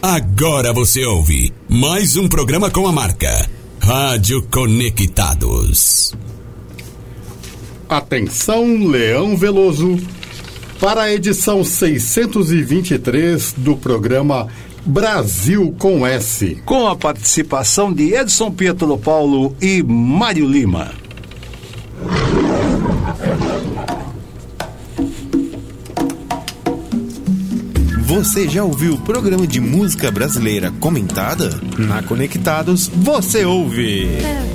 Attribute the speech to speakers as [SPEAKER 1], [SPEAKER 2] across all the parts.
[SPEAKER 1] Agora você ouve mais um programa com a marca Rádio Conectados.
[SPEAKER 2] Atenção, Leão Veloso, para a edição 623 do programa Brasil com S.
[SPEAKER 3] Com a participação de Edson Pietro Paulo e Mário Lima.
[SPEAKER 4] Você já ouviu o programa de música brasileira comentada? Na Conectados, você ouve.
[SPEAKER 5] É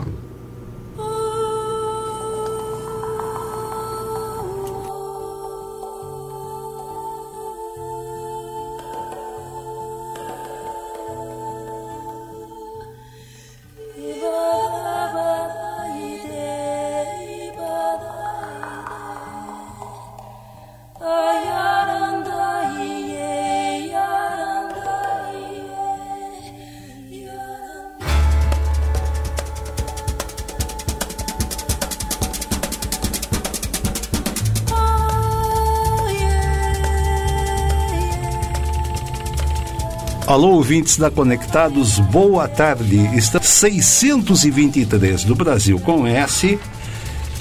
[SPEAKER 3] Alô, ouvintes da Conectados, boa tarde. Está 623 do Brasil com S,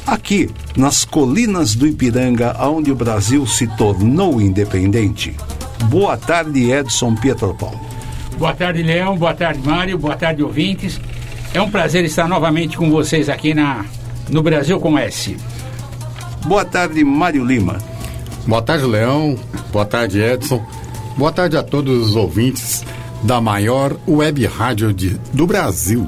[SPEAKER 3] aqui nas colinas do Ipiranga, onde o Brasil se tornou independente. Boa tarde, Edson Pietro Paulo.
[SPEAKER 6] Boa tarde, Leão. Boa tarde, Mário. Boa tarde, ouvintes. É um prazer estar novamente com vocês aqui na, no Brasil com S.
[SPEAKER 3] Boa tarde, Mário Lima.
[SPEAKER 2] Boa tarde, Leão. Boa tarde, Edson. Boa tarde a todos os ouvintes da maior web rádio de, do Brasil.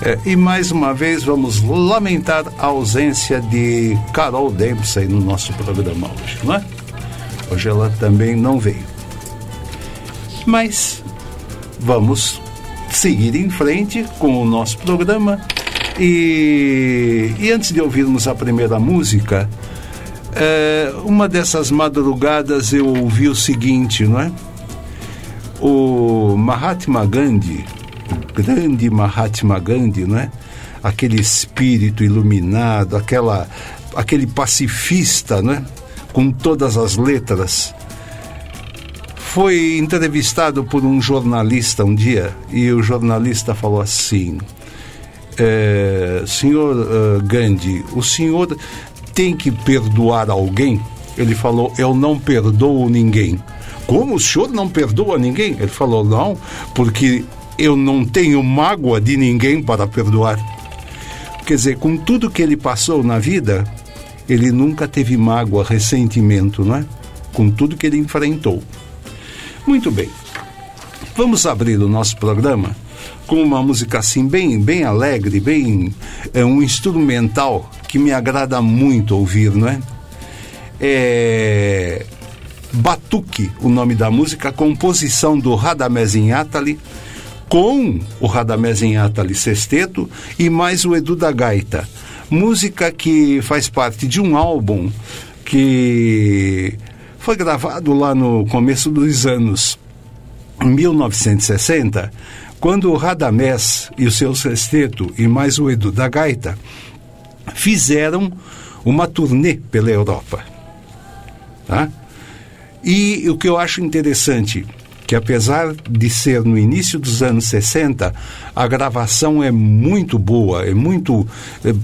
[SPEAKER 3] É, e mais uma vez vamos lamentar a ausência de Carol Dempsey no nosso programa hoje, não é? Hoje ela também não veio. Mas vamos seguir em frente com o nosso programa. E, e antes de ouvirmos a primeira música, é, uma dessas madrugadas eu ouvi o seguinte, não é? O Mahatma Gandhi, o grande Mahatma Gandhi, não é? Aquele espírito iluminado, aquela, aquele pacifista, não é? Com todas as letras. Foi entrevistado por um jornalista um dia e o jornalista falou assim: é, Senhor uh, Gandhi, o senhor tem que perdoar alguém? Ele falou: Eu não perdoo ninguém. Como o senhor não perdoa ninguém? Ele falou: Não, porque eu não tenho mágoa de ninguém para perdoar. Quer dizer, com tudo que ele passou na vida, ele nunca teve mágoa, ressentimento, não é? Com tudo que ele enfrentou. Muito bem. Vamos abrir o nosso programa com uma música assim bem, bem alegre, bem é um instrumental que me agrada muito ouvir, não é? É Batuque, o nome da música, composição do Radamés Atali, com o Radamés Atali sexteto e mais o Edu da Gaita. Música que faz parte de um álbum que foi gravado lá no começo dos anos 1960, quando o Radamés e o seu sexteto e mais o Edu da Gaita fizeram uma turnê pela Europa. Tá? E o que eu acho interessante, que apesar de ser no início dos anos 60, a gravação é muito boa, é muito é,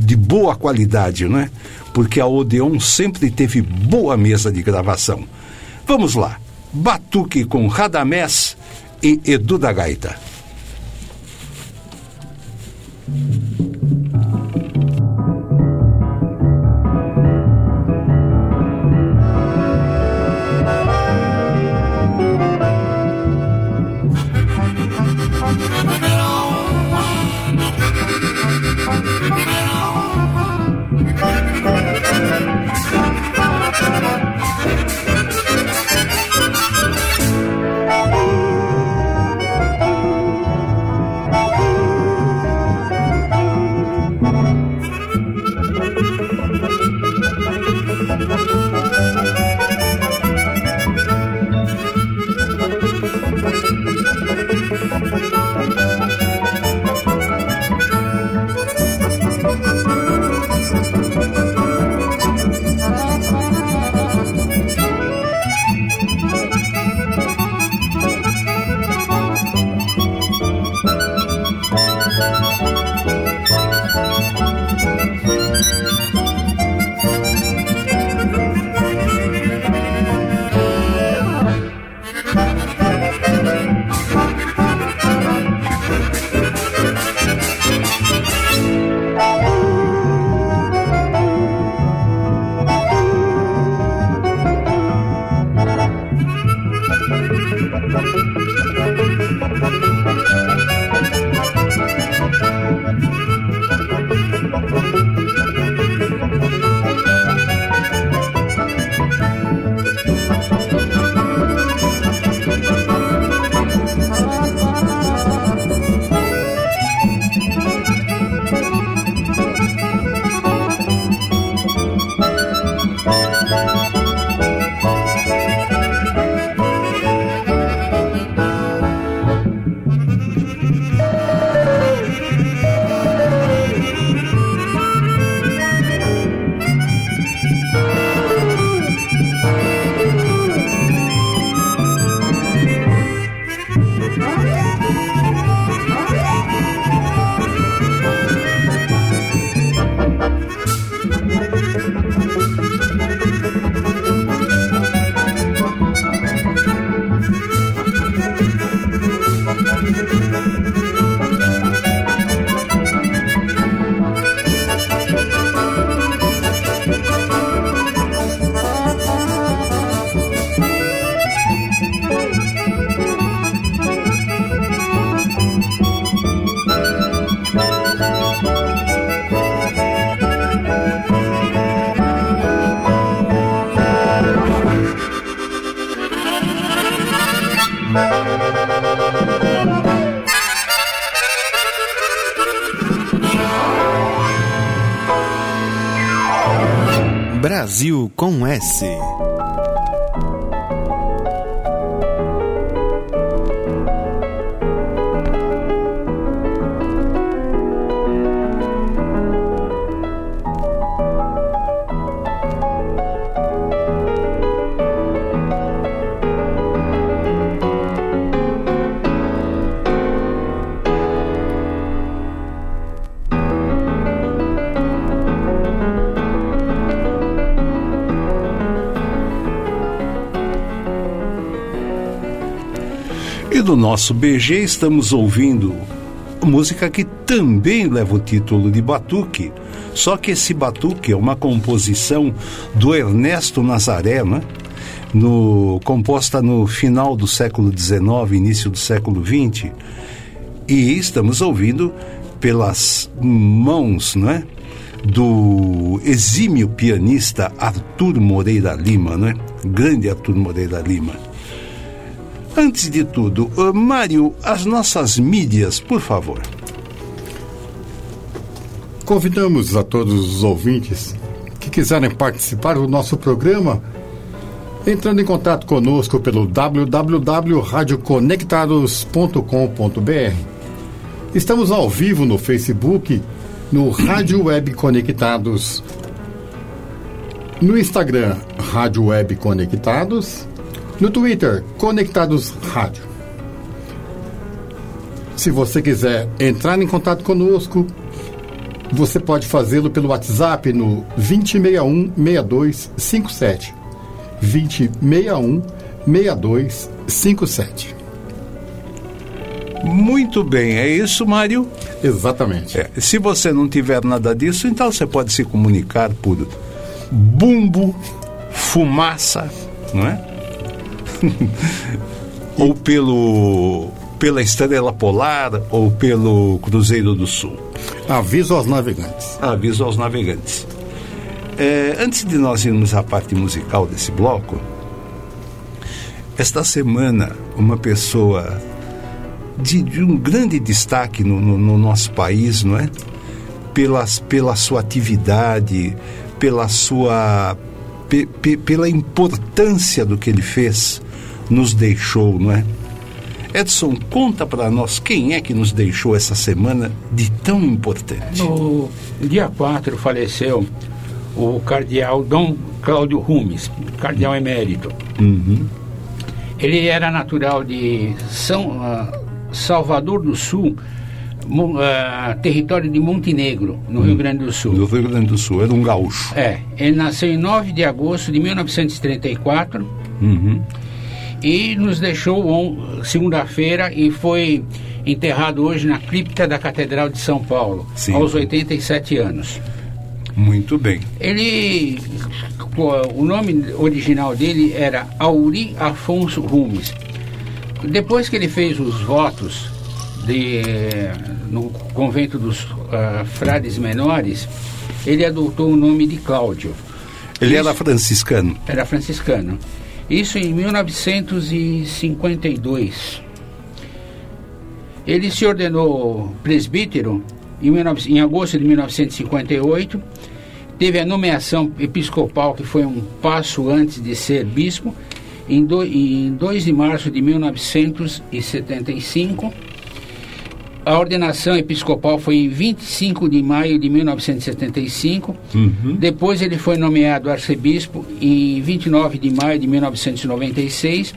[SPEAKER 3] de boa qualidade, não é? Porque a Odeon sempre teve boa mesa de gravação. Vamos lá. Batuque com Radamés e Edu da Gaita.
[SPEAKER 4] Brasil com S.
[SPEAKER 3] E do nosso BG estamos ouvindo música que também leva o título de Batuque, só que esse Batuque é uma composição do Ernesto Nazaré, né? no, composta no final do século XIX, início do século XX, e estamos ouvindo pelas mãos né? do exímio pianista Arthur Moreira Lima, né? grande Arthur Moreira Lima. Antes de tudo, uh, Mário, as nossas mídias, por favor.
[SPEAKER 2] Convidamos a todos os ouvintes que quiserem participar do nosso programa entrando em contato conosco pelo www.radioconectados.com.br. Estamos ao vivo no Facebook, no Rádio Web Conectados, no Instagram Rádio Web Conectados, no Twitter Conectados Rádio. Se você quiser entrar em contato conosco, você pode fazê-lo pelo WhatsApp no 2061 6257. 2061 6257.
[SPEAKER 3] Muito bem, é isso, Mário?
[SPEAKER 2] Exatamente.
[SPEAKER 3] É, se você não tiver nada disso, então você pode se comunicar por bumbo, fumaça, não é? ou pelo pela Estrela Polar ou pelo Cruzeiro do Sul.
[SPEAKER 2] Aviso aos navegantes.
[SPEAKER 3] Aviso aos navegantes. É, antes de nós irmos à parte musical desse bloco, esta semana uma pessoa de, de um grande destaque no, no, no nosso país, não é? pelas, pela sua atividade, pela sua pe- pe- pela importância do que ele fez, nos deixou, não é? Edson, conta para nós quem é que nos deixou essa semana de tão importante.
[SPEAKER 6] No dia 4 faleceu o cardeal Dom Cláudio Rumes, cardeal emérito. Ele era natural de São ah, Salvador do Sul, Mo- ah, território de Montenegro, no Rio Grande do Sul.
[SPEAKER 3] Do Rio Grande do Sul, era um gaúcho.
[SPEAKER 6] É, ele nasceu em 9 de agosto de 1934 e nos deixou segunda-feira e foi enterrado hoje na cripta da Catedral de São Paulo,
[SPEAKER 3] Sim.
[SPEAKER 6] aos 87 anos.
[SPEAKER 3] Muito bem.
[SPEAKER 6] Ele, o nome original dele era Auri Afonso Rumes. Depois que ele fez os votos de, no convento dos ah, frades menores, ele adotou o nome de Cláudio.
[SPEAKER 3] Ele
[SPEAKER 6] Isso.
[SPEAKER 3] era franciscano.
[SPEAKER 6] Era franciscano. Isso em 1952. Ele se ordenou presbítero em, 19 em agosto de 1958. Teve a nomeação episcopal, que foi um passo antes de ser bispo, em, do, em 2 de março de 1975. A ordenação episcopal foi em 25 de maio de 1975. Depois ele foi nomeado arcebispo em 29 de maio de 1996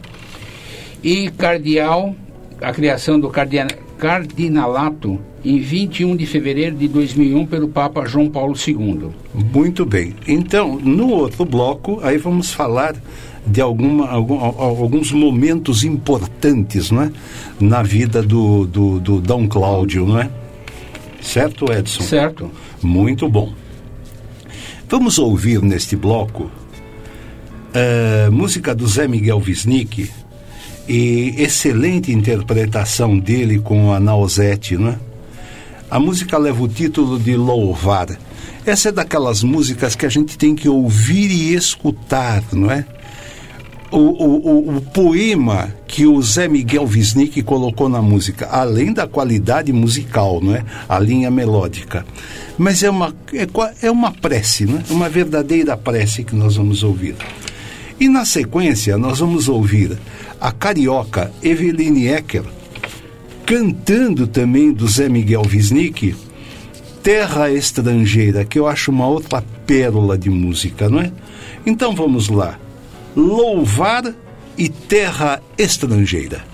[SPEAKER 6] e cardeal, a criação do cardia- cardinalato em 21 de fevereiro de 2001 pelo Papa João Paulo II.
[SPEAKER 3] Muito bem. Então, no outro bloco, aí vamos falar de alguma, algum- al- alguns momentos importantes não é? na vida do, do, do Dom Cláudio, não é? Certo, Edson?
[SPEAKER 6] Certo?
[SPEAKER 3] Muito bom. Vamos ouvir neste bloco eh, música do Zé Miguel Wisnik e excelente interpretação dele com a Nausete, não é? A música leva o título de Louvar. Essa é daquelas músicas que a gente tem que ouvir e escutar, não é? O, o, o, poema que o Zé Miguel Wisnik colocou na música, além da qualidade musical, não é? A linha melódica. Mas é uma, é, é uma prece, não é? Uma verdadeira prece que nós vamos ouvir. E na sequência, nós vamos ouvir a carioca Eveline Ecker cantando também do Zé Miguel Wisnik, Terra Estrangeira, que eu acho uma outra pérola de música, não é? Então vamos lá. Louvar e Terra Estrangeira.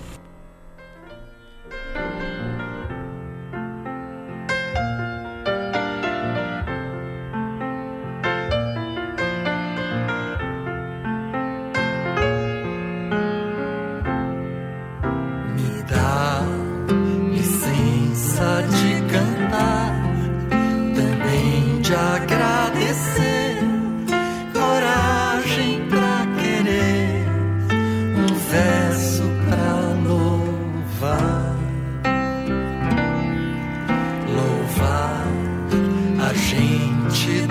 [SPEAKER 7] Gente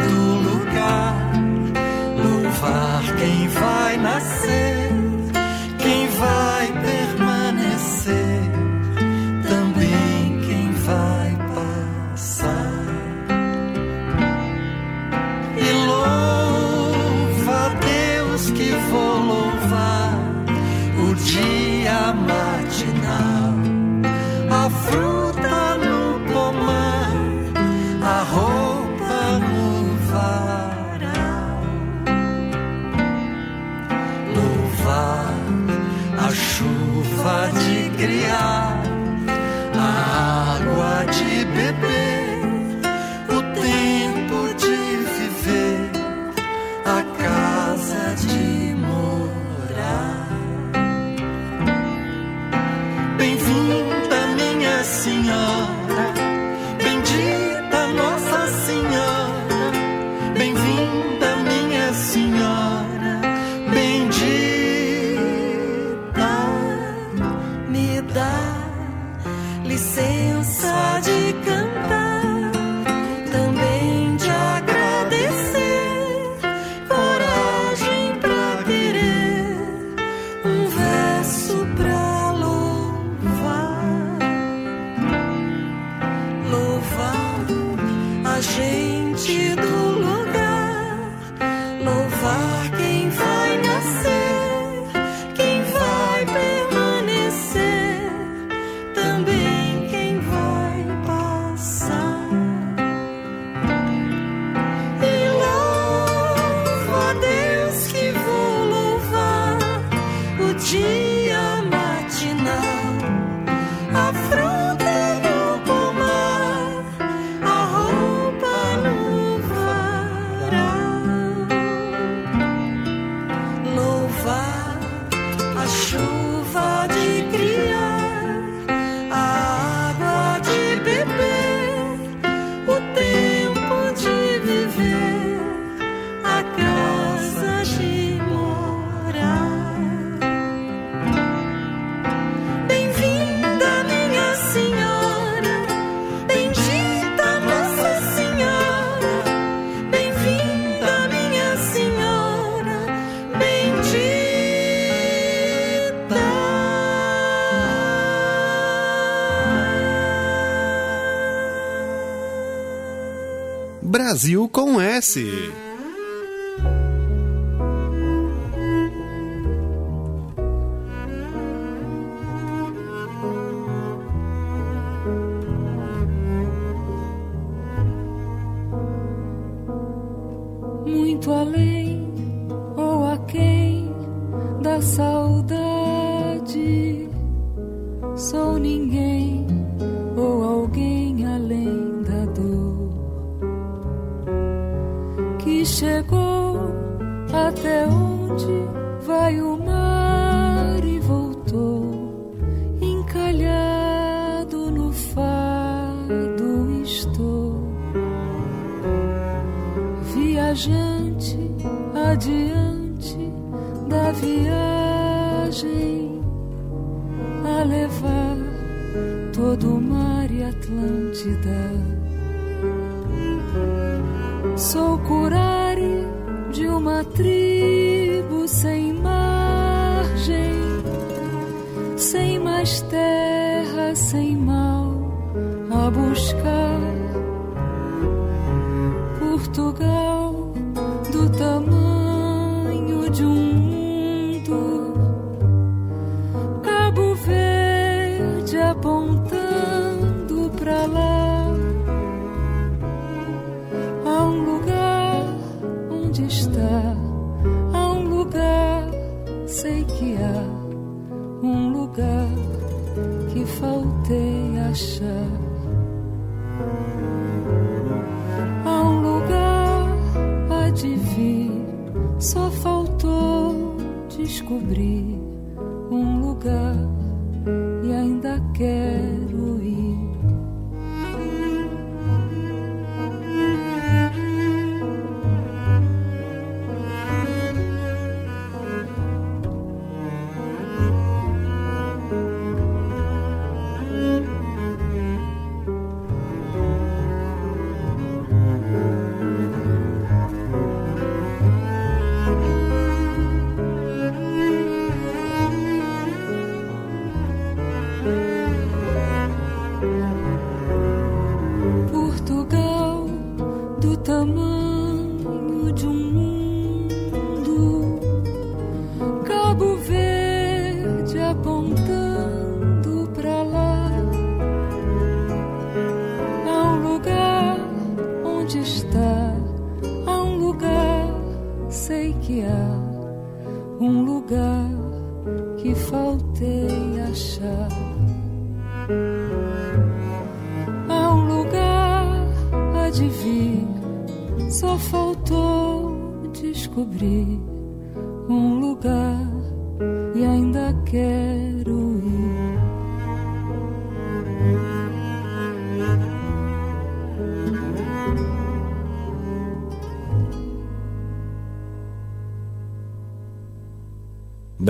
[SPEAKER 8] Brasil com S.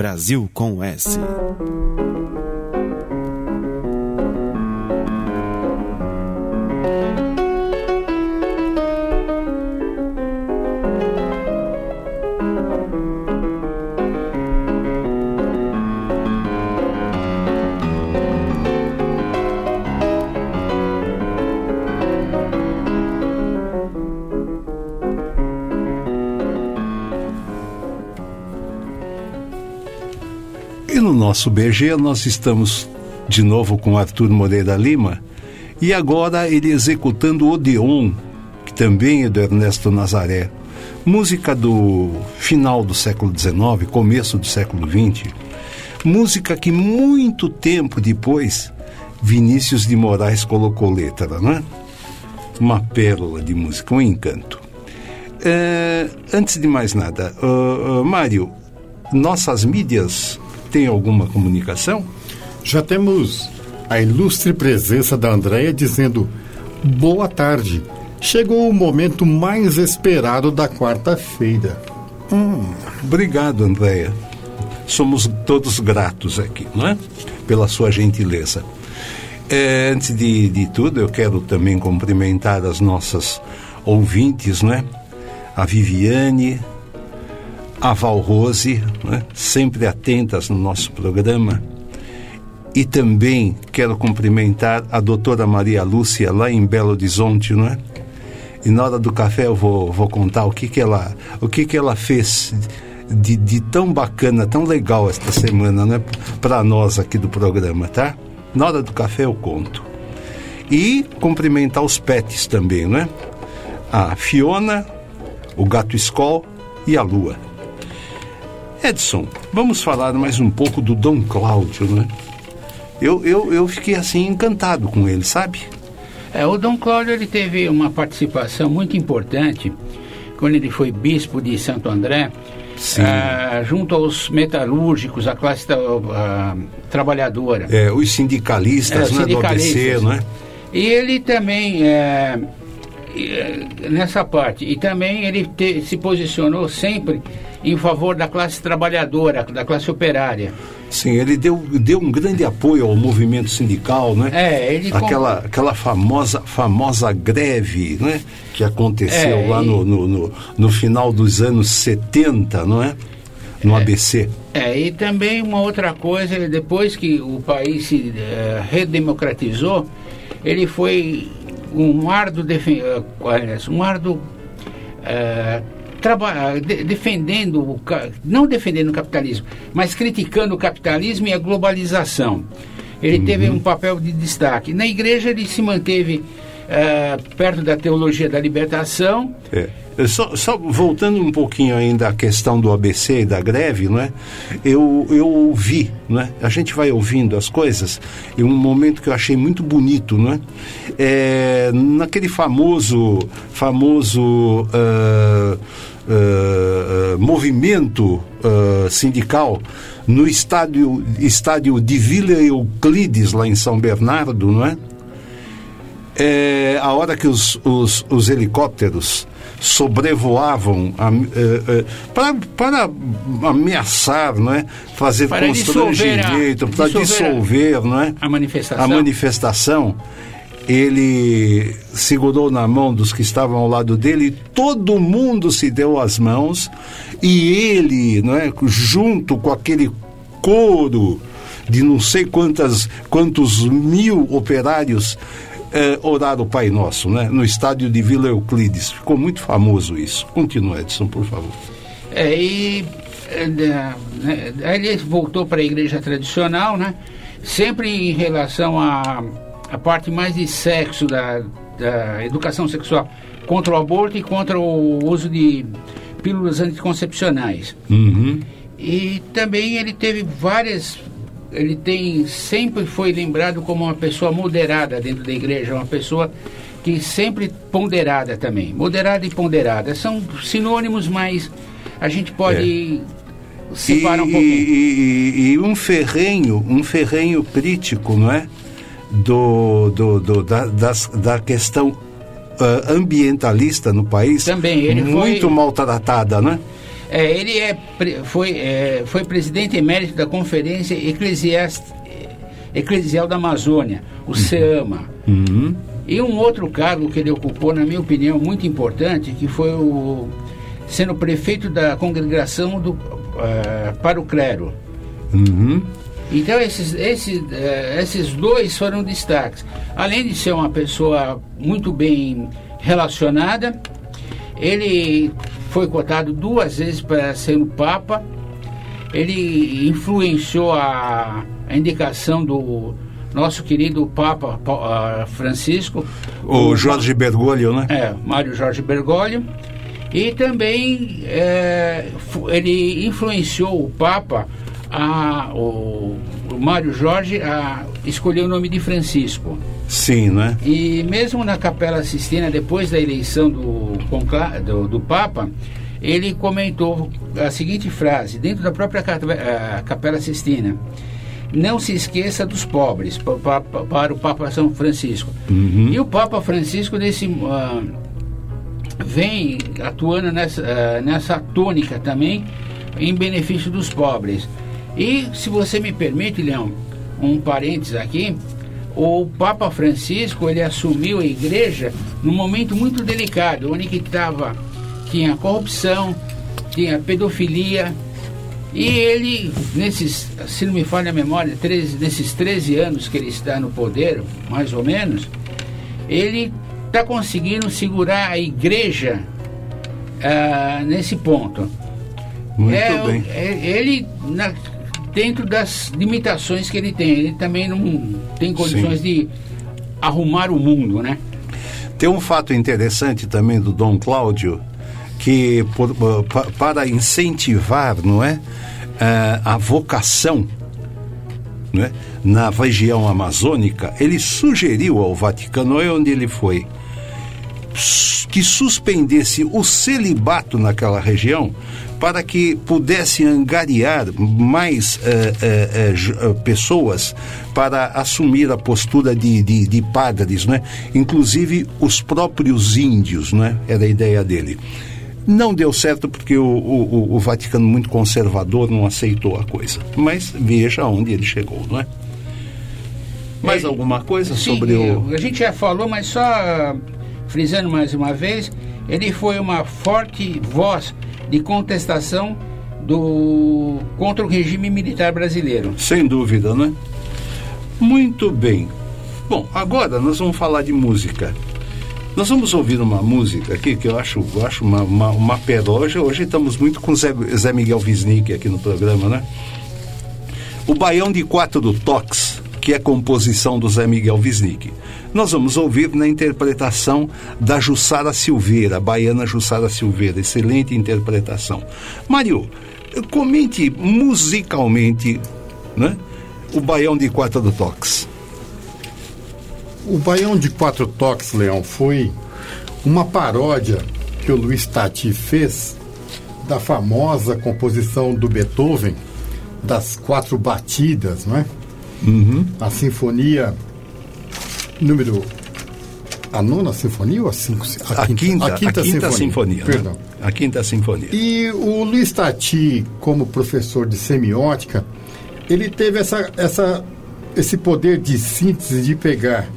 [SPEAKER 8] Brasil com S.
[SPEAKER 3] E nosso BG nós estamos de novo com Arthur Moreira Lima e agora ele executando Odeon, que também é do Ernesto Nazaré. Música do final do século XIX, começo do século XX. Música que muito tempo depois Vinícius de Moraes colocou letra, né? Uma pérola de música, um encanto. É, antes de mais nada, uh, uh, Mário, nossas mídias têm alguma comunicação?
[SPEAKER 2] Já temos a ilustre presença da Andréia dizendo boa tarde. Chegou o momento mais esperado da quarta-feira.
[SPEAKER 3] Obrigado, Andréia. Somos todos gratos aqui, não é? Pela sua gentileza. É, antes de, de tudo, eu quero também cumprimentar as nossas ouvintes, não é? A Viviane, a Valrose, não é? sempre atentas no nosso programa. E também quero cumprimentar a doutora Maria Lúcia, lá em Belo Horizonte, não é? E na hora do café eu vou, vou contar o que, que ela o que, que ela fez de, de tão bacana, tão legal esta semana, né? Para nós aqui do programa, tá? Na hora do café eu conto. E cumprimentar os pets também, né? A Fiona, o gato Skoll e a Lua. Edson, vamos falar mais um pouco do Dom Cláudio, né? Eu, eu, eu fiquei assim encantado com ele, sabe?
[SPEAKER 6] É, o Dom Cláudio ele teve uma participação muito importante quando ele foi bispo de Santo André, ah, junto aos metalúrgicos, a classe da- ah, trabalhadora.
[SPEAKER 3] É, os sindicalistas,
[SPEAKER 6] É,
[SPEAKER 3] né, do ABC,
[SPEAKER 6] sindicalistas.
[SPEAKER 3] não é?
[SPEAKER 6] E ele também, é, nessa parte, e também ele te- se posicionou sempre em favor da classe trabalhadora, da classe operária.
[SPEAKER 3] Sim, ele deu, deu um grande apoio ao movimento sindical, né?
[SPEAKER 6] É, ele com-
[SPEAKER 3] aquela, aquela famosa, famosa greve, né? Que aconteceu
[SPEAKER 6] É,
[SPEAKER 3] lá
[SPEAKER 6] e-
[SPEAKER 3] no, no, no, no final dos anos 70, não é? No ABC.
[SPEAKER 6] É, e também uma outra coisa, depois que o país se eh, redemocratizou, ele foi um árduo, defen- eh, um árduo traba- de- defendendo, o não defendendo o capitalismo, mas criticando o capitalismo e a globalização. Ele teve um papel de destaque. Na igreja ele se manteve eh, perto da teologia da libertação,
[SPEAKER 3] É. Só, só voltando um pouquinho ainda à questão do ABC e da greve, não é? Eu, eu ouvi, não é? A gente vai ouvindo as coisas e um momento que eu achei muito bonito, não é? É, naquele famoso, famoso ah, ah, movimento ah, sindical no estádio, estádio de Vila Euclides, lá em São Bernardo, não é? é, a hora que os, os, os helicópteros sobrevoavam a- para, para ameaçar, não é? fazer
[SPEAKER 6] Para dissolver a-
[SPEAKER 3] constrangimento, para
[SPEAKER 6] dissolver a-
[SPEAKER 3] dissolver não é?
[SPEAKER 6] a manifestação.
[SPEAKER 3] a manifestação, ele segurou na mão dos que estavam ao lado dele, todo mundo se deu as mãos e ele, não é, junto com aquele coro de não sei quantas, quantos mil operários eh, oraram o Pai Nosso, né, no estádio de Vila Euclides. Ficou muito famoso isso. Continua, Edson, por favor.
[SPEAKER 6] É, e é, né, ele voltou para a igreja tradicional, né? Sempre em relação à a, parte mais de sexo da, da educação sexual, contra o aborto e contra o uso de pílulas anticoncepcionais.
[SPEAKER 3] Uhum.
[SPEAKER 6] E também ele teve várias. Ele tem sempre foi lembrado como uma pessoa moderada dentro da igreja, uma pessoa que sempre ponderada também. Moderada e ponderada são sinônimos, mas a gente pode separar um
[SPEAKER 3] e,
[SPEAKER 6] pouquinho.
[SPEAKER 3] e- e- e um ferrenho, um ferrenho crítico, não é? Do, do, do- da, das- da questão ah, ambientalista no país.
[SPEAKER 6] Também, ele foi-
[SPEAKER 3] muito maltratada, né?
[SPEAKER 6] É, ele é, foi, é, foi presidente emérito da Conferência Eclesiast, Eclesial da Amazônia, o CEAMA.
[SPEAKER 3] Uhum.
[SPEAKER 6] E um outro cargo que ele ocupou, na minha opinião, muito importante, que foi o sendo prefeito da congregação do, eh, para o clero.
[SPEAKER 3] Uhum.
[SPEAKER 6] Então esses, esses, eh, esses dois foram destaques. Além de ser uma pessoa muito bem relacionada, ele foi cotado duas vezes para ser o Papa. Ele influenciou a, a indicação do nosso querido Papa Pa- ah, Francisco.
[SPEAKER 3] O Jorge Bergoglio, né?
[SPEAKER 6] É, Mário Jorge Bergoglio. E também é, ele influenciou o Papa, a, o, o Mário Jorge, a escolher o nome de Francisco.
[SPEAKER 3] Sim, né?
[SPEAKER 6] E mesmo na Capela Sistina, depois da eleição do, do, do Papa, ele comentou a seguinte frase, dentro da própria eh, Capela Sistina. Não se esqueça dos pobres, pa- pa- pa- para o Papa São Francisco. E o Papa Francisco, nesse, ah, vem atuando nessa, ah, nessa tônica também, em benefício dos pobres. E, se você me permite, Leão, um parênteses aqui, o Papa Francisco, ele assumiu a igreja num momento muito delicado, onde que estava, tinha corrupção, tinha pedofilia, e ele, nesses, se não me falha a memória, 13, nesses 13 anos que ele está no poder, mais ou menos, ele está conseguindo segurar a igreja ah, nesse ponto.
[SPEAKER 3] Muito
[SPEAKER 6] É,
[SPEAKER 3] bem.
[SPEAKER 6] é- ele, na- dentro das limitações que ele tem, ele também não tem condições de arrumar o mundo, né?
[SPEAKER 3] Tem um fato interessante também do Dom Cláudio, que por- pa- para incentivar, não é, eh, a vocação é, na região amazônica, ele sugeriu ao Vaticano, é onde ele foi, que suspendesse o celibato naquela região para que pudesse angariar mais eh, eh, eh, pessoas para assumir a postura de, de, de padres, né? inclusive os próprios índios, né? era a ideia dele. Não deu certo porque o, o, o- Vaticano, muito conservador, não aceitou a coisa. Mas veja onde ele chegou, não é? Mais
[SPEAKER 6] É,
[SPEAKER 3] alguma coisa
[SPEAKER 6] Sim,
[SPEAKER 3] sobre o.
[SPEAKER 6] A gente já falou, mas só frisando mais uma vez, ele foi uma forte voz de contestação do contra o regime militar brasileiro.
[SPEAKER 3] Sem dúvida, né? Muito bem. Bom, agora nós vamos falar de música. Nós vamos ouvir uma música aqui que eu acho, eu acho uma, uma, uma peroja. Hoje estamos muito com Zé, Zé Miguel Wisnik aqui no programa, né? O Baião de Quatro do Tox, que é composição do Zé Miguel Wisnik. Nós vamos ouvir na interpretação da Jussara Silveira, baiana Jussara Silveira. Excelente interpretação. Mário, comente musicalmente né, o Baião de Quatro Tox.
[SPEAKER 2] O Baião de Quatro Toques, Leão, foi uma paródia que o Luiz Tati fez da famosa composição do Beethoven, das quatro batidas, não é? A sinfonia número. A nona sinfonia ou a cinco?
[SPEAKER 3] A quinta, a quinta, sinfonia. né?
[SPEAKER 2] Perdão.
[SPEAKER 3] A quinta sinfonia.
[SPEAKER 2] E o Luiz Tati, como professor de semiótica, ele teve essa, essa, esse poder de síntese de pegar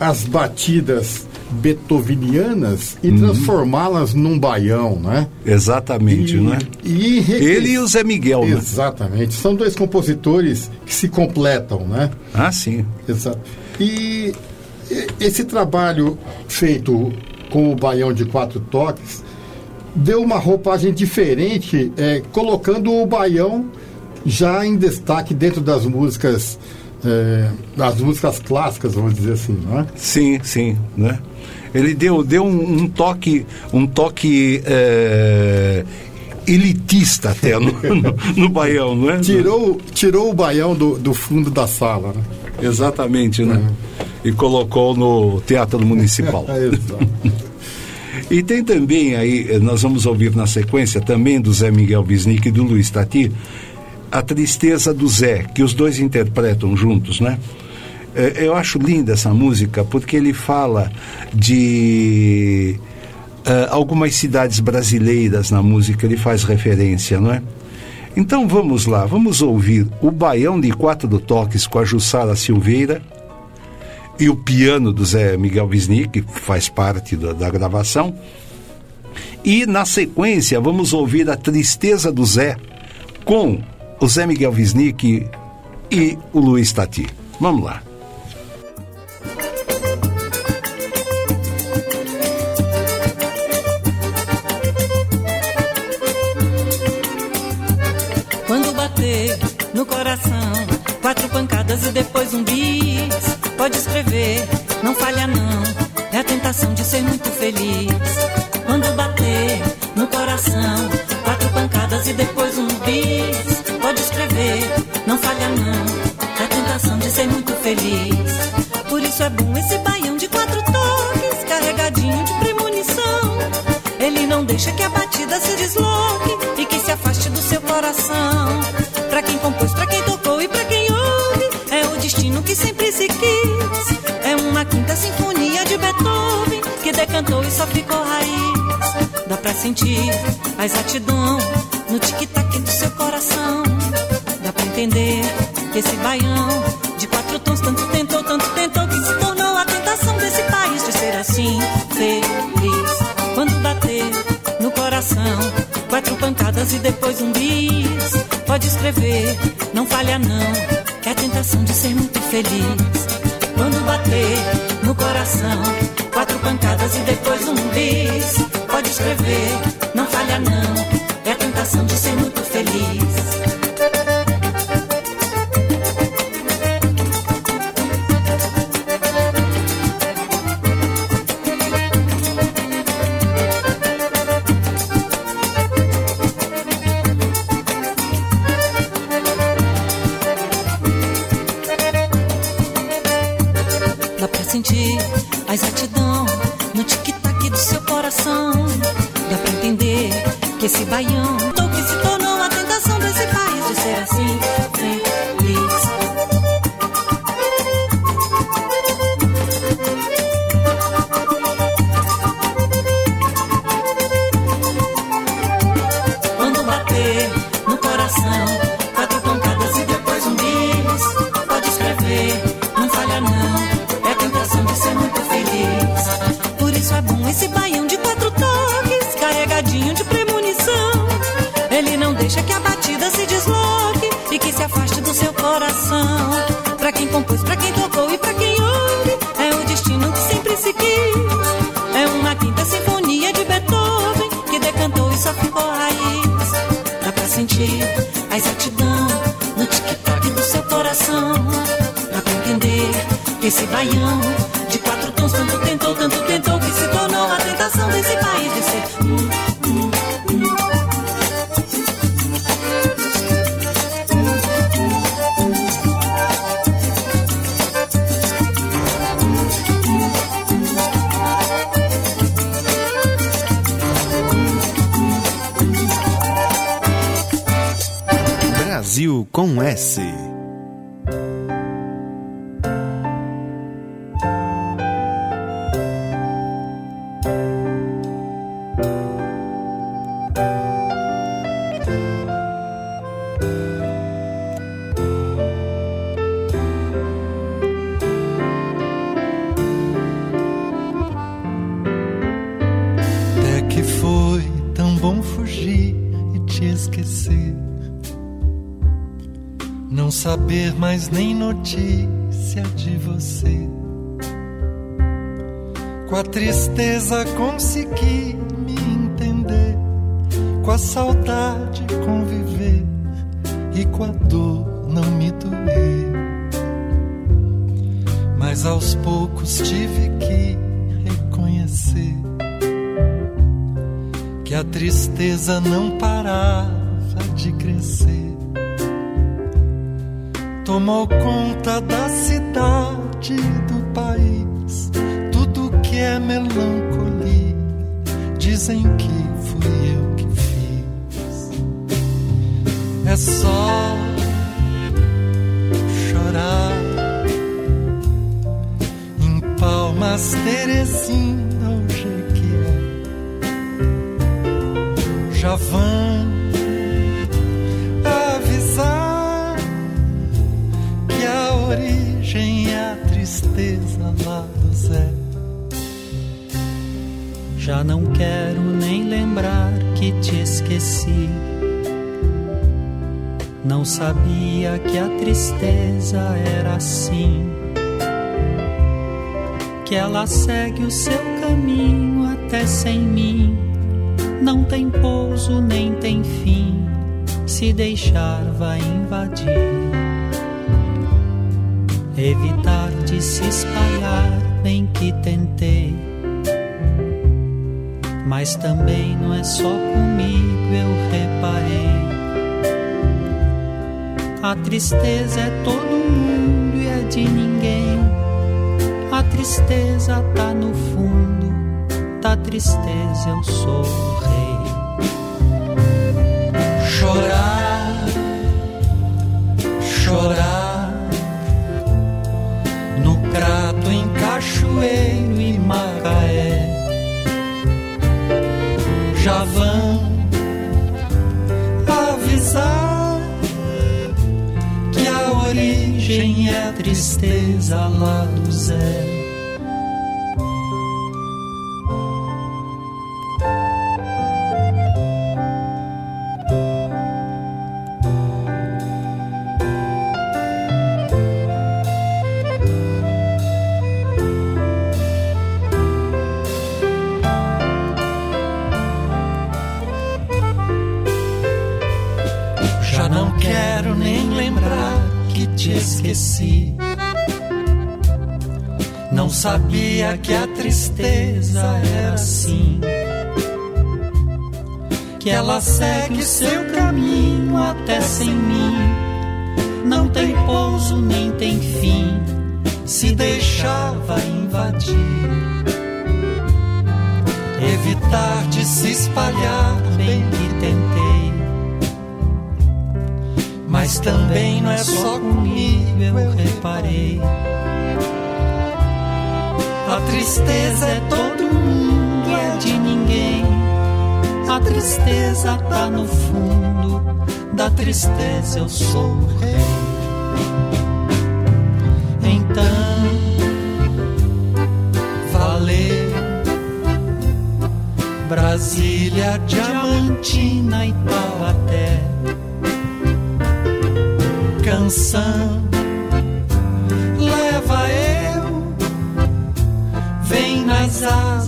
[SPEAKER 2] as batidas beethovenianas e transformá-las num baião, né?
[SPEAKER 3] Exatamente,
[SPEAKER 2] E,
[SPEAKER 3] né?
[SPEAKER 2] e
[SPEAKER 3] Ele e o Zé Miguel, né?
[SPEAKER 2] Exatamente. São dois compositores que se completam, né?
[SPEAKER 3] Ah, sim.
[SPEAKER 2] Exato. E- esse trabalho feito com o baião de quatro toques deu uma roupagem diferente, é, colocando o baião já em destaque dentro das músicas, é, das músicas clássicas, vamos dizer assim, não é?
[SPEAKER 3] Sim, sim, né? Ele deu, deu um, um toque, um toque é, elitista até no, no, no Baião, não é?
[SPEAKER 2] Tirou, tirou o baião do, do fundo da sala, né?
[SPEAKER 3] Exatamente, né? E colocou no Teatro Municipal.
[SPEAKER 2] É.
[SPEAKER 3] E tem também aí, eh, nós vamos ouvir na sequência também do Zé Miguel Bisnick e do Luiz Tati, a tristeza do Zé, que os dois interpretam juntos, né? Eh, Eu acho linda essa música porque ele fala de eh, algumas cidades brasileiras na música, ele faz referência, não é? Então vamos lá, vamos ouvir o Baião de Quatro Toques com a Jussara Silveira e o piano do Zé Miguel Wisnik, que faz parte da, da gravação. E na sequência vamos ouvir a Tristeza do Zé com o Zé Miguel Wisnik e o Luiz Tati. Vamos lá.
[SPEAKER 9] Quando bater no coração, quatro pancadas e depois um bis. Pode escrever, não falha não. É a tentação de ser muito feliz. Quando bater no coração, quatro pancadas e depois um bis. Pode escrever, não falha não. É a tentação de ser muito feliz. Por isso é bom esse baião de quatro toques, carregadinho de premonição. Ele não deixa que a batida se desloque e que se afaste do seu coração. Pra quem compôs, pra quem tocou e pra quem ouve, é o destino que sempre só ficou raiz. Dá pra sentir a exatidão no tic-tac do seu coração. Dá pra entender que esse baião de quatro tons tanto tentou, tanto tentou que se tornou a tentação desse país de ser assim feliz. Quando bater no coração, quatro pancadas e depois um bis. Pode escrever, não falha não, é a tentação de ser muito feliz. Quando bater no coração. Pancadas e depois um bis. Pode escrever, não falha não. É a tentação de ser muito feliz. Só ficou raiz. Dá pra sentir a exatidão no tic-tac do seu coração. Dá pra entender esse baião
[SPEAKER 10] com S.
[SPEAKER 7] tristeza consegui me entender. Com a saudade conviver. E com a dor não me doer. Mas aos poucos tive que reconhecer que a tristeza não parava de crescer. Tomou conta da cidade que tristeza
[SPEAKER 11] era assim. Que ela segue o seu caminho até sem mim. Não tem pouso nem tem fim. Se deixar, vai invadir. Evitar de se espalhar, bem que tentei. Mas também não é só comigo, eu reparei. A tristeza é todo mundo e é de ninguém. A tristeza tá no fundo, da tristeza eu sou o rei.
[SPEAKER 7] chorar, chorar no crato em Cachoeiro e Macaé. Origem é a tristeza lá do Zé.
[SPEAKER 11] Sabia que a tristeza era assim. Que ela segue seu caminho até sem mim. Não tem pouso nem tem fim. Se deixava invadir. Evitar de se espalhar, bem que tentei. Mas também não é só comigo, eu reparei. A tristeza é todo mundo, é de ninguém. A tristeza tá no fundo, da tristeza eu sou o rei. Então, valeu. Brasília, Diamantina e Taubaté. Canção,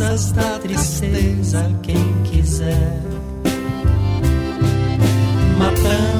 [SPEAKER 11] asas da tristeza, quem quiser. Matão,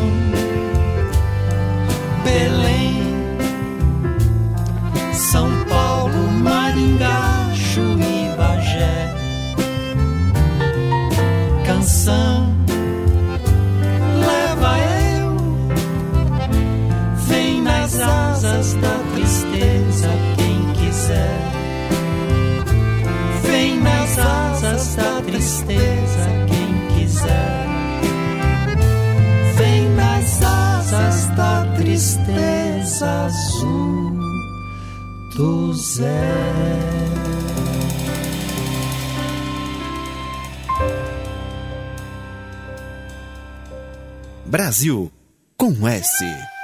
[SPEAKER 11] do.
[SPEAKER 4] Brasil com S.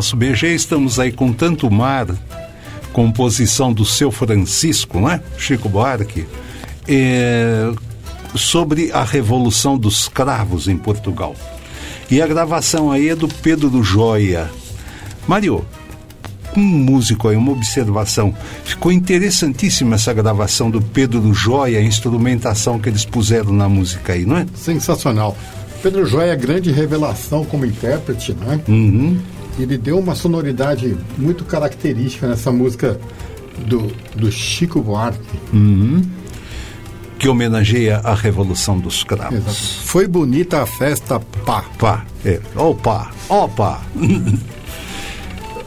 [SPEAKER 3] nosso BG estamos aí com Tanto Mar, composição do seu Francisco, né? Chico Buarque, é, sobre a Revolução dos Cravos em Portugal. E a gravação aí é do Pedro Joia. Mário, um músico aí, uma observação. Ficou interessantíssima essa gravação do Pedro Joia, a instrumentação que eles puseram na música aí, não é?
[SPEAKER 2] Sensacional. Pedro Joia é grande revelação como intérprete, né?
[SPEAKER 3] Uhum.
[SPEAKER 2] Ele deu uma sonoridade muito característica nessa música do, do Chico Buarque.
[SPEAKER 3] Uhum. Que homenageia a Revolução dos Cravos.
[SPEAKER 2] Exato. Foi bonita a festa, pá.
[SPEAKER 3] Pá, é. Opa, opa.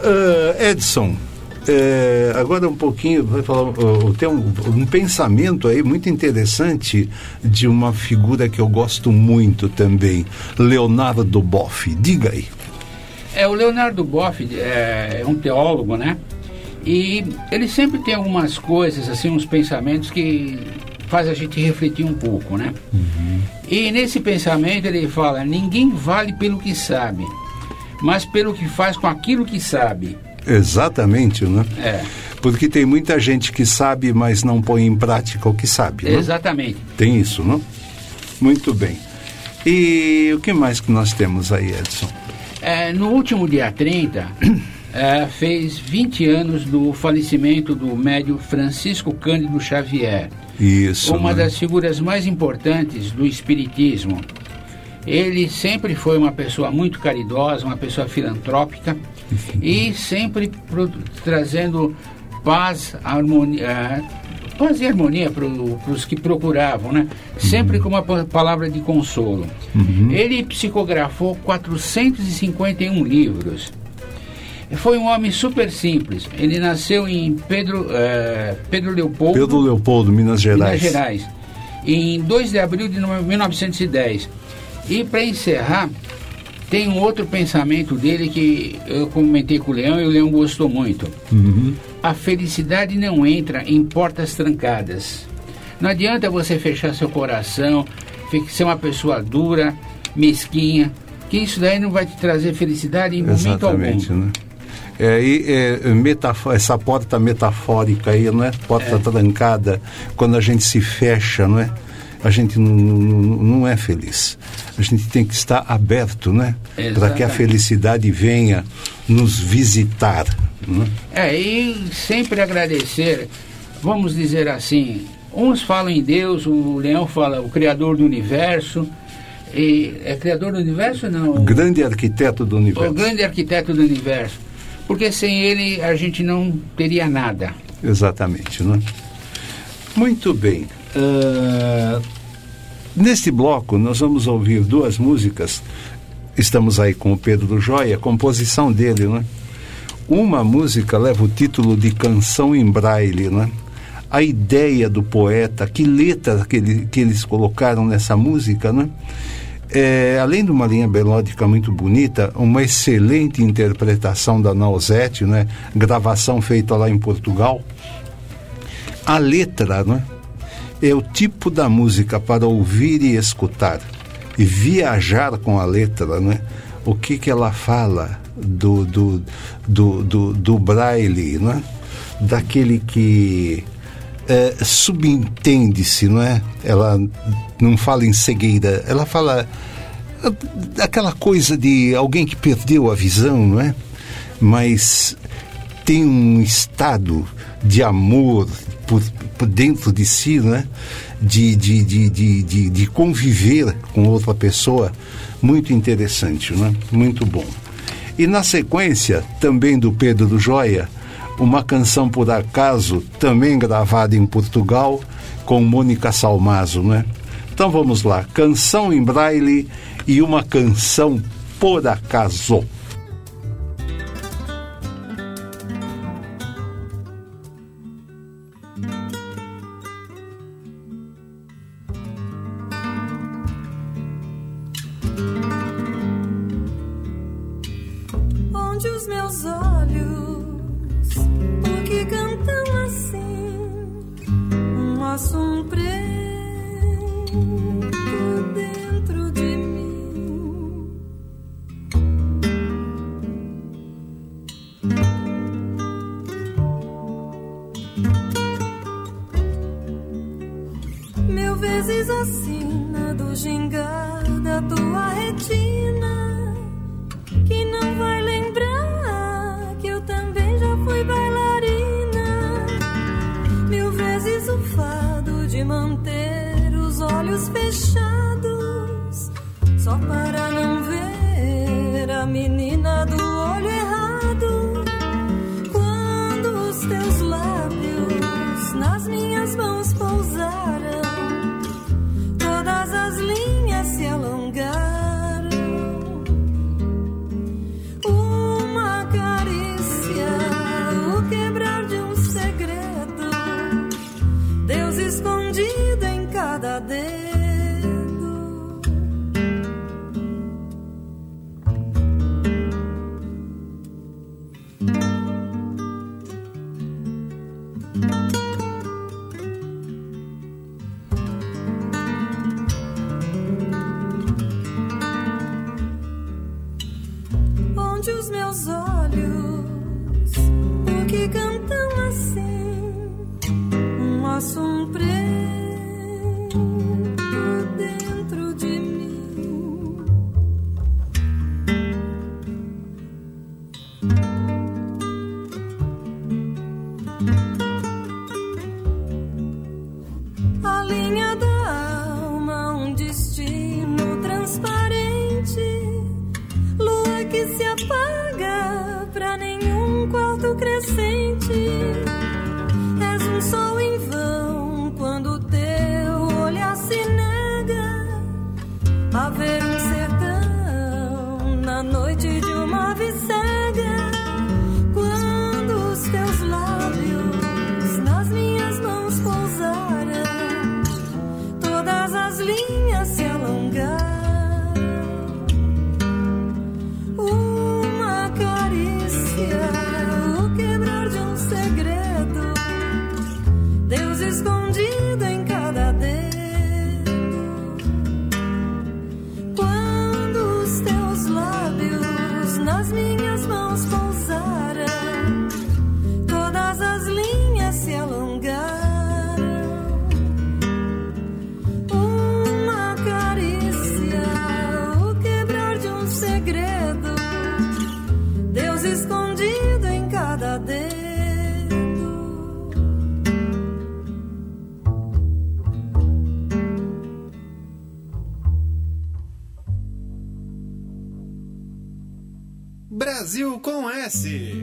[SPEAKER 3] Uh, Edson, é, agora um pouquinho, vai falar, tem um, um, pensamento aí muito interessante de uma figura que eu gosto muito também, Leonardo Boff. Diga aí.
[SPEAKER 6] É, o Leonardo Boff é, é um teólogo, né? E ele sempre tem algumas coisas, assim, uns pensamentos que faz a gente refletir um pouco, né? Uhum. E nesse pensamento ele fala: ninguém vale pelo que sabe, mas pelo que faz com aquilo que sabe.
[SPEAKER 3] Exatamente, né?
[SPEAKER 6] É.
[SPEAKER 3] Porque tem muita gente que sabe, mas não põe em prática o que sabe. Né?
[SPEAKER 6] Exatamente.
[SPEAKER 3] Tem isso, não? Muito bem. E o que mais que nós temos aí, Edson?
[SPEAKER 6] É, no último dia 30, é, fez 20 anos do falecimento do médio Francisco Cândido Xavier.
[SPEAKER 3] Isso.
[SPEAKER 6] Uma
[SPEAKER 3] né?
[SPEAKER 6] das figuras mais importantes do Espiritismo. Ele sempre foi uma pessoa muito caridosa, uma pessoa filantrópica e sempre trazendo paz, harmonia, uh, paz e harmonia para os que procuravam, né? Sempre uhum. com uma palavra de consolo.
[SPEAKER 3] Uhum.
[SPEAKER 6] Ele psicografou 451 livros. Foi um homem super simples. Ele nasceu em Pedro, eh, Pedro Leopoldo,
[SPEAKER 3] Pedro Leopoldo, Minas Gerais.
[SPEAKER 6] Minas Gerais, em 2 de abril de 1910. E para encerrar, tem um outro pensamento dele que eu comentei com o Leão e o Leão gostou muito.
[SPEAKER 3] Uhum.
[SPEAKER 6] A felicidade não entra em portas trancadas. Não adianta você fechar seu coração, ser uma pessoa dura, mesquinha, que isso daí não vai te trazer felicidade em momento
[SPEAKER 3] Exatamente,
[SPEAKER 6] algum.
[SPEAKER 3] né? É, e, é, essa porta metafórica aí, não é? Porta trancada, quando a gente se fecha, não é? A gente não, não, não é feliz. A gente tem que estar aberto, né? Para que a felicidade venha nos visitar. Né?
[SPEAKER 6] É, e sempre agradecer, vamos dizer assim, uns falam em Deus, o Leão fala o Criador do Universo, e é Criador do Universo não?
[SPEAKER 3] O grande arquiteto do universo.
[SPEAKER 6] O grande arquiteto do universo. Porque sem ele a gente não teria nada.
[SPEAKER 3] Exatamente, né? Muito bem. Ah, neste bloco, nós vamos ouvir duas músicas. Estamos aí com o Pedro Joia, composição dele, né? Uma música leva o título de Canção em Braille, né? A ideia do poeta, que letra que, ele- que eles colocaram nessa música, né? É, além de uma linha melódica muito bonita, uma excelente interpretação da Nausete, né? gravação feita lá em Portugal. A letra né? é o tipo da música para ouvir e escutar, e viajar com a letra. Né? O que, que ela fala do, do, do, do, do braille, né? daquele que é, subentende-se, não é? Ela não fala em cegueira, ela fala aquela coisa de alguém que perdeu a visão, não é? Mas tem um estado de amor por, por dentro de si, né? De, de, de, de, de, de conviver com outra pessoa, muito interessante, né? Muito bom. E na sequência, também do Pedro do Joia, uma canção por acaso, também gravada em Portugal, com Mônica Salmazo, né? Então vamos lá, canção em braille e uma canção por acaso.
[SPEAKER 5] Apaga pra nenhum quarto crescente.
[SPEAKER 4] Brasil com S.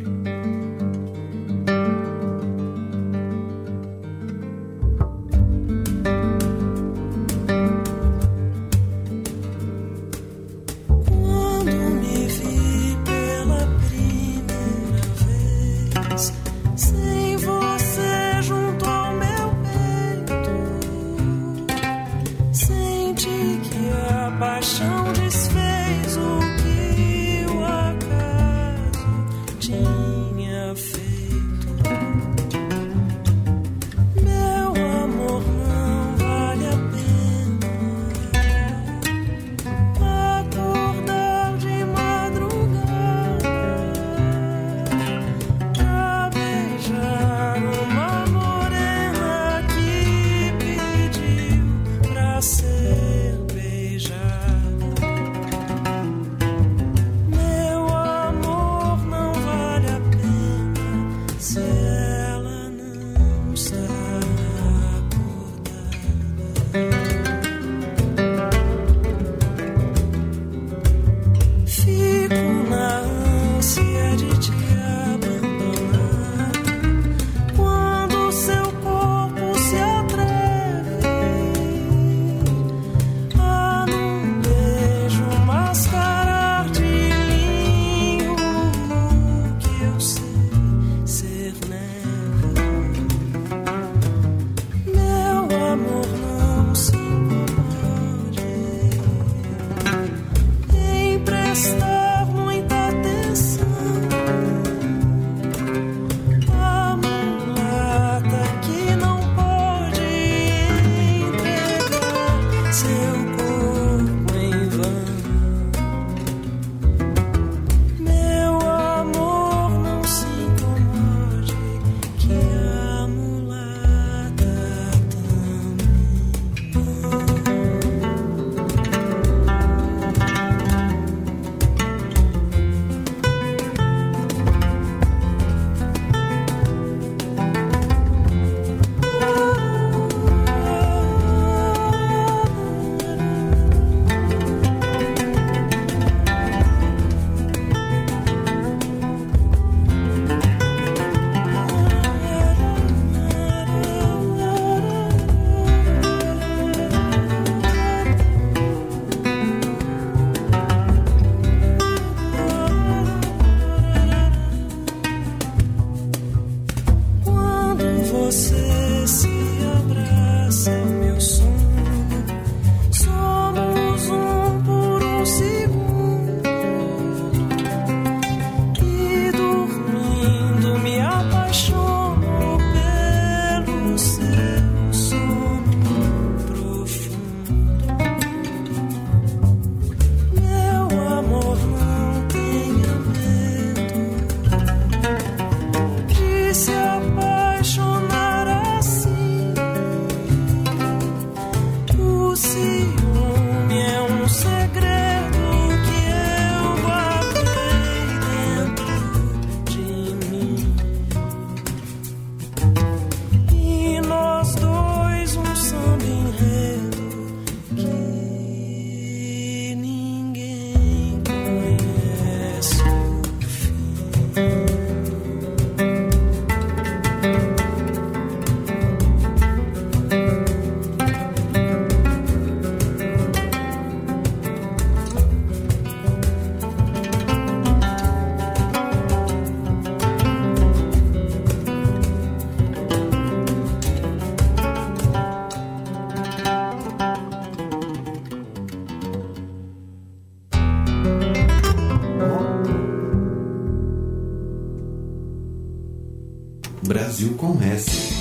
[SPEAKER 4] Brasil com S.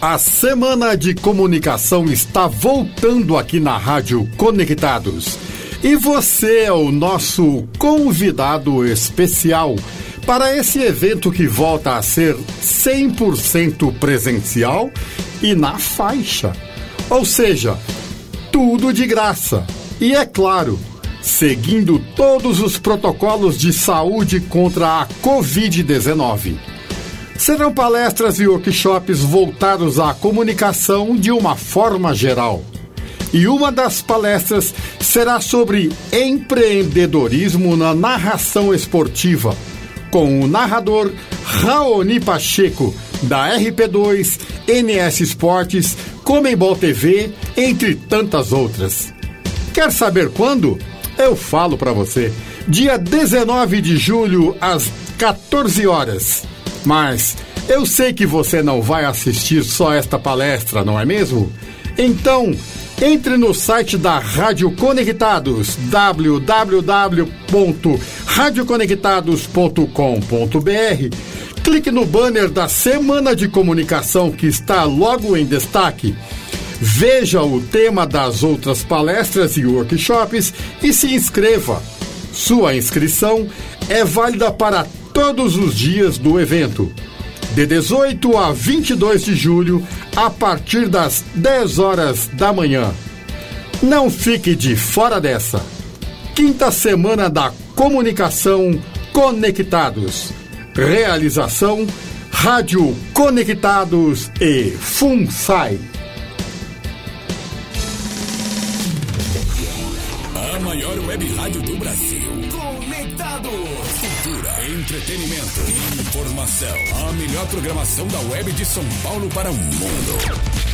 [SPEAKER 2] A Semana de Comunicação está voltando aqui na Rádio Conectados. E você é o nosso convidado especial para esse evento que volta a ser 100% presencial e na faixa. Ou seja, tudo de graça. E é claro, seguindo todos os protocolos de saúde contra a Covid-19. Serão palestras e workshops voltados à comunicação de uma forma geral. E uma das palestras será sobre empreendedorismo na narração esportiva, com o narrador Raoni Pacheco, da RP2, NS Esportes, Comembol TV, entre tantas outras. Quer saber quando? Eu falo para você. Dia 19 de julho, às 14 horas. Mas eu sei que você não vai assistir só esta palestra, não é mesmo? Então, entre no site da Rádio Conectados, www.radioconectados.com.br. Clique no banner da Semana de Comunicação que está logo em destaque. Veja o tema das outras palestras e workshops e se inscreva. Sua inscrição é válida para todos os dias do evento. De 18 a 22 de julho, a partir das 10 horas da manhã. Não fique de fora dessa. Quinta Semana da Comunicação Conectados. Realização Rádio Conectados e FUNSAI.
[SPEAKER 1] A maior web rádio do Brasil. Entretenimento, informação. A melhor programação da web de São Paulo para o mundo.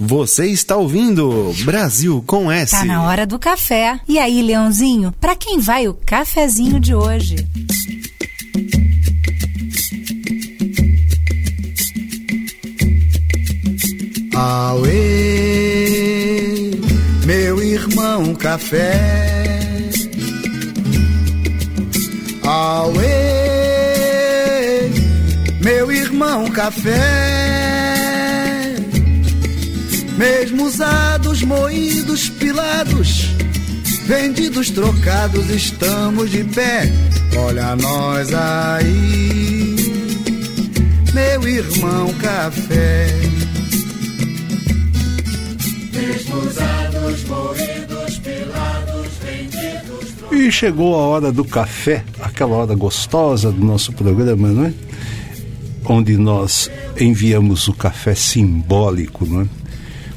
[SPEAKER 4] Você está ouvindo Brasil com S.
[SPEAKER 10] Tá na hora do café. E aí, Leãozinho, pra quem vai o cafezinho de hoje?
[SPEAKER 12] Auê, meu irmão café. Auê, meu irmão café. Mesmo usados, moídos, pilados, vendidos, trocados, estamos de pé. Olha nós aí, meu irmão café. Mesmo usados, moídos, pilados, vendidos,
[SPEAKER 3] E chegou a hora do café, aquela hora gostosa do nosso programa, não é? Onde nós enviamos o café simbólico, não é?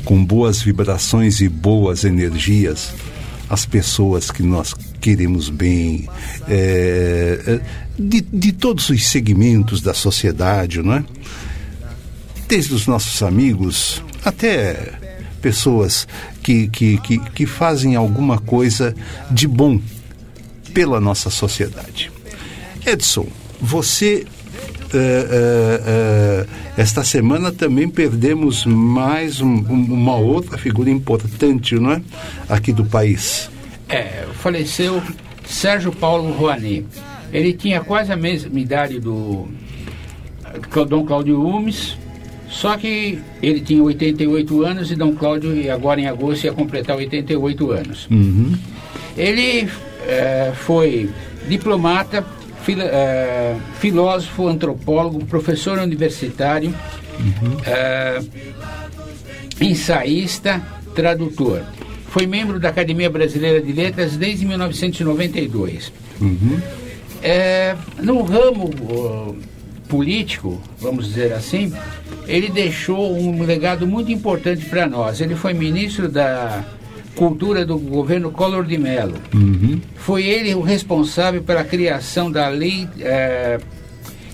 [SPEAKER 3] Com boas vibrações e boas energias às pessoas que nós queremos bem, é, é, de, de todos os segmentos da sociedade, não é? Desde os nossos amigos até pessoas que, que, que, que fazem alguma coisa de bom pela nossa sociedade. Edson, você eh, eh, eh, esta semana também perdemos mais um- um- uma outra figura importante, não é? Aqui do país.
[SPEAKER 6] É, faleceu Sérgio Paulo Rouanet. Ele tinha quase a mesma idade do do Dom Cláudio Umes, só que ele tinha 88 anos e Dom Cláudio, agora em agosto, ia completar 88 anos. Ele eh, foi diplomata, fila- eh, filósofo, antropólogo, professor universitário, eh, ensaísta, tradutor. Foi membro da Academia Brasileira de Letras desde 1992. É, no ramo ó, político, vamos dizer assim, ele deixou um legado muito importante para nós. Ele foi ministro da Cultura do governo Collor de Mello. Foi ele o responsável pela criação da lei eh,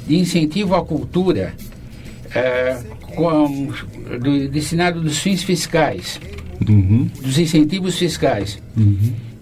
[SPEAKER 6] de incentivo à cultura, eh, com, do, destinado dos fins fiscais.
[SPEAKER 3] Uhum.
[SPEAKER 6] dos incentivos fiscais.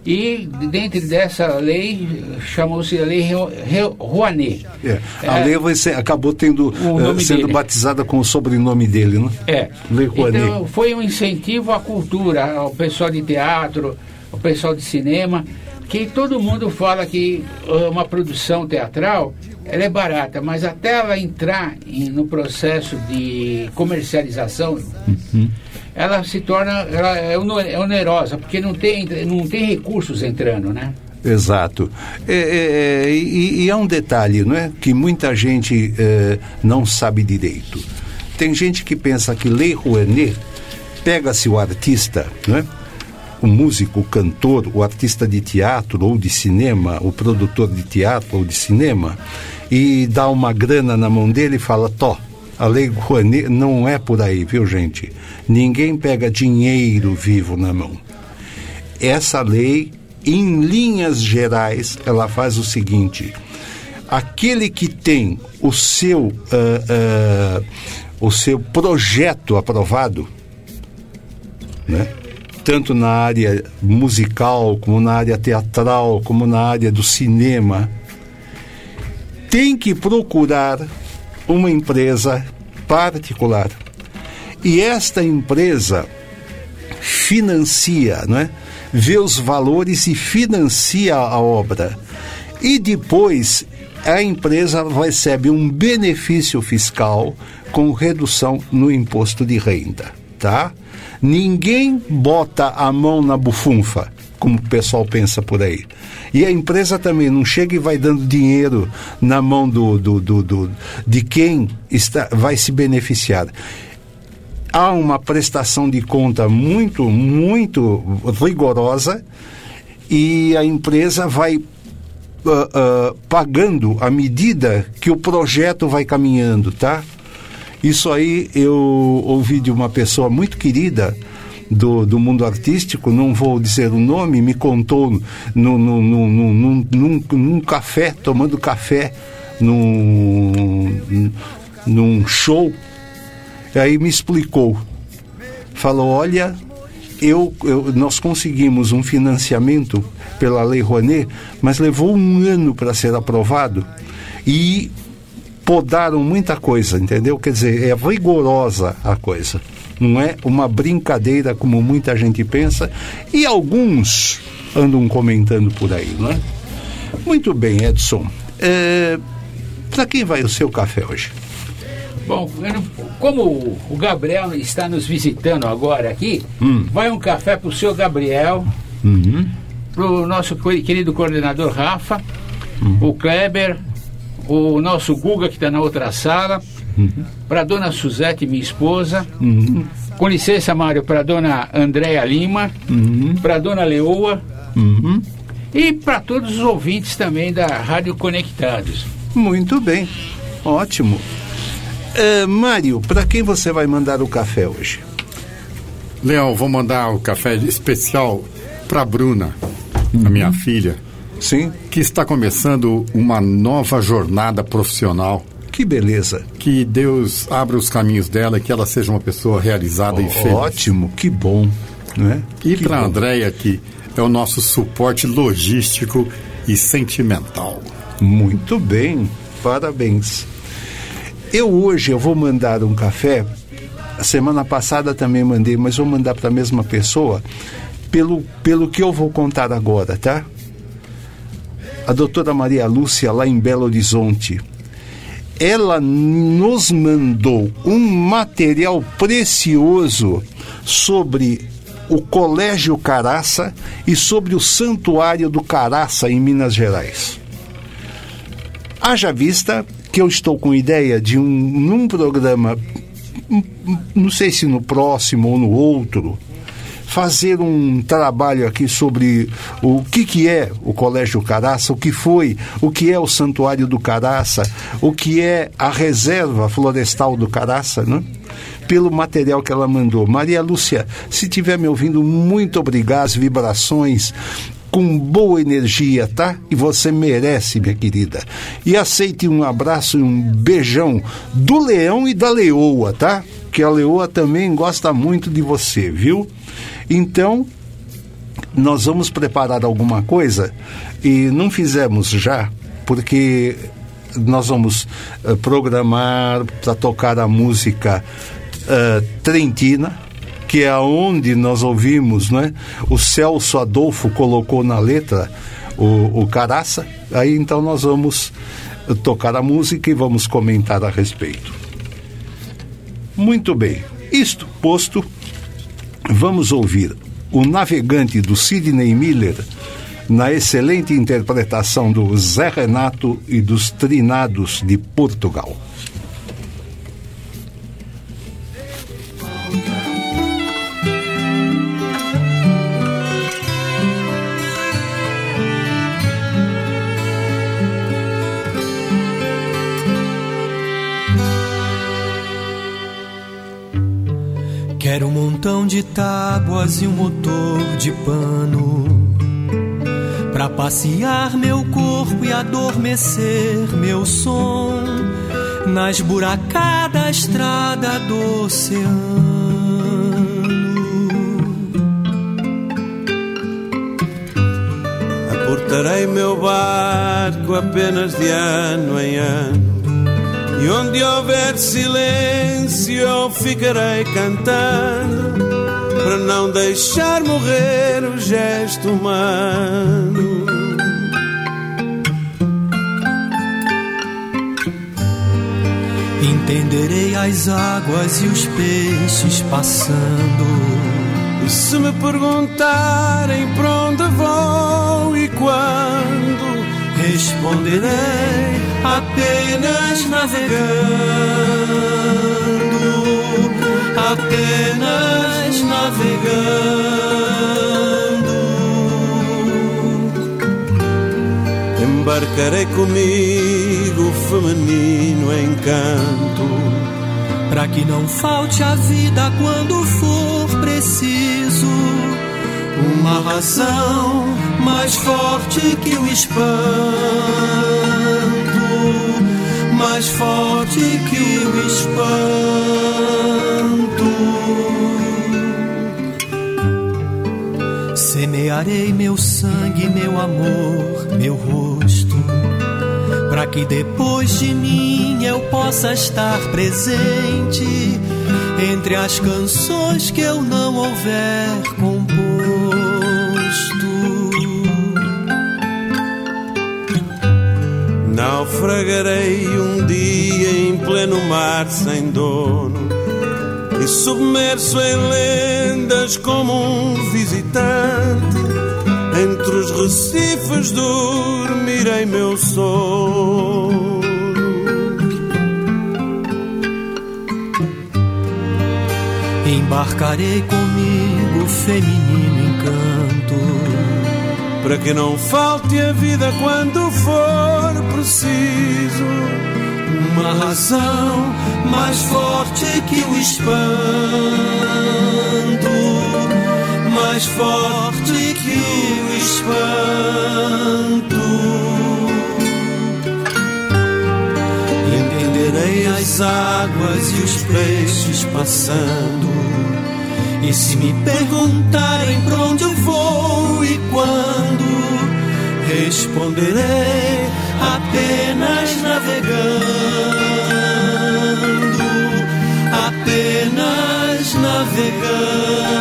[SPEAKER 6] E dentro dessa lei, chamou-se a Lei Ro- Ro- Rouanet.
[SPEAKER 3] É, A
[SPEAKER 6] É.
[SPEAKER 3] lei vai ser- acabou tendo, eh, sendo
[SPEAKER 6] dele.
[SPEAKER 3] batizada com o sobrenome dele, né?
[SPEAKER 6] É.
[SPEAKER 3] Lei Rouanet.
[SPEAKER 6] Então, foi um incentivo à cultura, ao pessoal de teatro, ao pessoal de cinema, que todo mundo fala que ah, uma produção teatral ela é barata, mas até ela entrar em- no processo de comercialização, ela se torna ela é é onerosa, porque não tem, não tem recursos entrando, né?
[SPEAKER 3] Exato. É, é, é, e, e há um detalhe, não é? Que muita gente eh, não sabe direito. Tem gente que pensa que Lei Rouanet pega-se o artista, não é? o músico, o cantor, o artista de teatro ou de cinema, o produtor de teatro ou de cinema, e dá uma grana na mão dele e fala: Tó, a lei Rouanet não é por aí, viu, gente? Ninguém pega dinheiro vivo na mão. Essa lei, em linhas gerais, ela faz o seguinte: aquele que tem o seu, ah, ah, o seu projeto aprovado, né? tanto na área musical, como na área teatral, como na área do cinema, tem que procurar uma empresa particular. E esta empresa financia, não é? vê os valores e financia a obra. E depois a empresa recebe um benefício fiscal com redução no imposto de renda, tá? Ninguém bota a mão na bufunfa, como o pessoal pensa por aí. E a empresa também não chega e vai dando dinheiro na mão do, do, do, do- de quem está, vai se beneficiar há uma prestação de conta muito, muito rigorosa e a empresa vai ah, ah, pagando à medida que o projeto vai caminhando, tá? Isso aí eu ouvi de uma pessoa muito querida do, do mundo artístico, não vou dizer o nome, me contou no, no, no, no- num, num, num café, tomando café num, num show Aí me explicou. Falou: olha, eu, eu- nós conseguimos um financiamento pela Lei Rouanet, mas levou um ano para ser aprovado e podaram muita coisa, entendeu? Quer dizer, é rigorosa a coisa. Não é uma brincadeira como muita gente pensa e alguns andam comentando por aí, não é? Muito bem, Edson. É, para quem vai o seu café hoje?
[SPEAKER 6] Bom, como o Gabriel está nos visitando agora aqui,
[SPEAKER 3] Hum.
[SPEAKER 6] vai um café para o seu Gabriel,
[SPEAKER 3] Uhum.
[SPEAKER 6] para o nosso querido coordenador Rafa,
[SPEAKER 3] Hum.
[SPEAKER 6] o Kleber, o nosso Guga que está na outra sala,
[SPEAKER 3] Uhum.
[SPEAKER 6] para a dona Suzete, minha esposa, com licença, Mário, para a dona Andréa Lima,
[SPEAKER 3] Uhum.
[SPEAKER 6] para a dona Leoa e para todos os ouvintes também da Rádio Conectados.
[SPEAKER 3] Muito bem, ótimo. É, Mário, para quem você vai mandar o café hoje?
[SPEAKER 2] Leão, vou mandar o café especial para Bruna, a minha filha.
[SPEAKER 3] Sim.
[SPEAKER 2] Que está começando uma nova jornada profissional.
[SPEAKER 3] Que beleza.
[SPEAKER 2] Que Deus abra os caminhos dela e que ela seja uma pessoa realizada e feliz.
[SPEAKER 3] Ótimo, que bom. Né?
[SPEAKER 2] E para a. Andréia, que é o nosso suporte logístico e sentimental.
[SPEAKER 3] Muito bem, parabéns. Eu hoje eu vou mandar um café. A semana passada também mandei, mas vou mandar para a mesma pessoa pelo, pelo que eu vou contar agora, tá? A doutora Maria Lúcia, lá em Belo Horizonte, ela nos mandou um material precioso sobre o Colégio Caraça e sobre o Santuário do Caraça em Minas Gerais. Haja vista que eu estou com ideia de um num programa, hum, hum, não sei se no próximo ou no outro, fazer um trabalho aqui sobre o que, que é o Colégio Caraça, o que foi, o que é o Santuário do Caraça, o que é a Reserva Florestal do Caraça, né? pelo material que ela mandou. Maria Lúcia, se estiver me ouvindo, muito obrigado, as vibrações com boa energia, tá? E você merece, minha querida. E aceite um abraço e um beijão do leão e da leoa, tá? que a Leoa também gosta muito de você, viu? Então, nós vamos preparar alguma coisa e não fizemos já, porque nós vamos uh, programar para tocar a música uh, Trentina, que é onde nós ouvimos, né? O Celso Adolfo colocou na letra o, o Caraça. Aí então nós vamos tocar a música e vamos comentar a respeito. Muito bem. Isto posto, vamos ouvir o Navegante do Sidney Miller na excelente interpretação do Zé Renato e dos Trinados de Portugal.
[SPEAKER 7] Montão de tábuas e um motor de pano. Pra passear meu corpo e adormecer meu som Na esburacada estrada do oceano.
[SPEAKER 13] Aportarei meu barco apenas de ano em ano e onde houver silêncio eu ficarei cantando. Para não deixar morrer o gesto humano.
[SPEAKER 7] Entenderei as águas e os peixes passando.
[SPEAKER 13] E se me perguntarem para onde vou e quando
[SPEAKER 7] Responderei apenas navegando, apenas navegando.
[SPEAKER 13] Embarcarei comigo feminino encanto,
[SPEAKER 7] para que não falte a vida quando for preciso uma razão mais forte que o espanto, mais forte que o espanto. Semearei meu sangue, meu amor, meu rosto, para que depois de mim eu possa estar presente entre as canções que eu não houver composto.
[SPEAKER 13] Naufragarei um dia em pleno mar sem dono e submerso em lendas como um visitante. Entre os recifes dormirei meu sono.
[SPEAKER 7] Embarcarei comigo feminino encanto
[SPEAKER 13] para que não falte a vida quando for preciso.
[SPEAKER 7] Uma razão mais forte que o espanto, mais forte que o espanto. Entenderei as águas e os peixes passando. E se me perguntarem pra onde eu vou e quando, responderei apenas navegando, apenas navegando.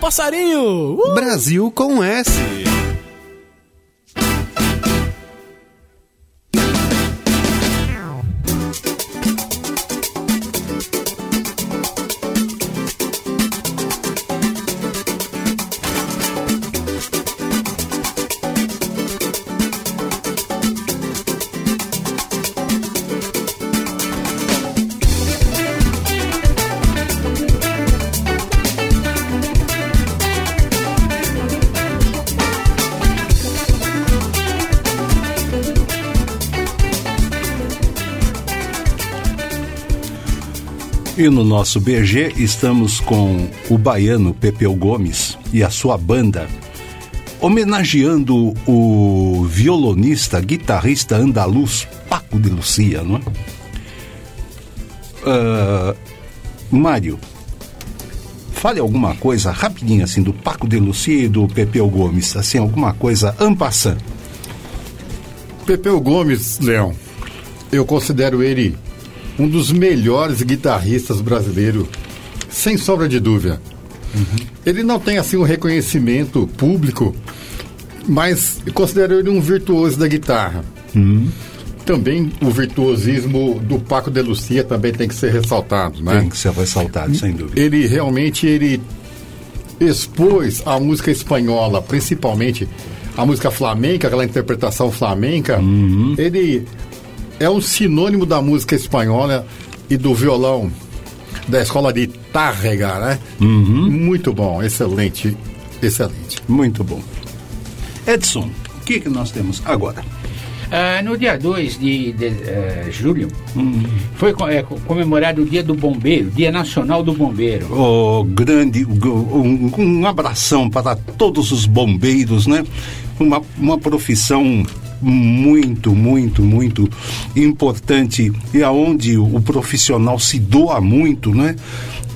[SPEAKER 14] Passarinho! Uh!
[SPEAKER 4] Brasil com S.
[SPEAKER 3] E no nosso BG estamos com o baiano Pepeu Gomes e a sua banda, homenageando o violonista, guitarrista andaluz Paco de Lucia, não é? Uh, Mário, fale alguma coisa rapidinho assim do Paco de Lucia e do Pepeu Gomes, assim, alguma coisa ampassant.
[SPEAKER 2] Pepeu Gomes, Leão, eu considero ele um dos melhores guitarristas brasileiros, sem sombra de dúvida. Uhum. Ele não tem assim um reconhecimento público, mas considero ele um virtuoso da guitarra. Uhum. Também o virtuosismo do Paco de Lucia também tem que ser ressaltado, né?
[SPEAKER 3] Tem que ser ressaltado, sem dúvida.
[SPEAKER 2] Ele realmente ele expôs a música espanhola, principalmente a música flamenca, aquela interpretação flamenca. Uhum. Ele é um sinônimo da música espanhola e do violão da escola de Tárrega, né? Uhum. Muito bom, excelente, excelente.
[SPEAKER 3] Muito bom. Edson, o que, que nós temos agora?
[SPEAKER 6] Ah, no dia 2 de, de uh, julho, uhum. foi é, comemorado o Dia do Bombeiro, Dia Nacional do Bombeiro.
[SPEAKER 3] Oh, grande, um, um abração para todos os bombeiros, né? Uma, uma profissão muito, muito, muito importante e aonde o profissional se doa muito, né?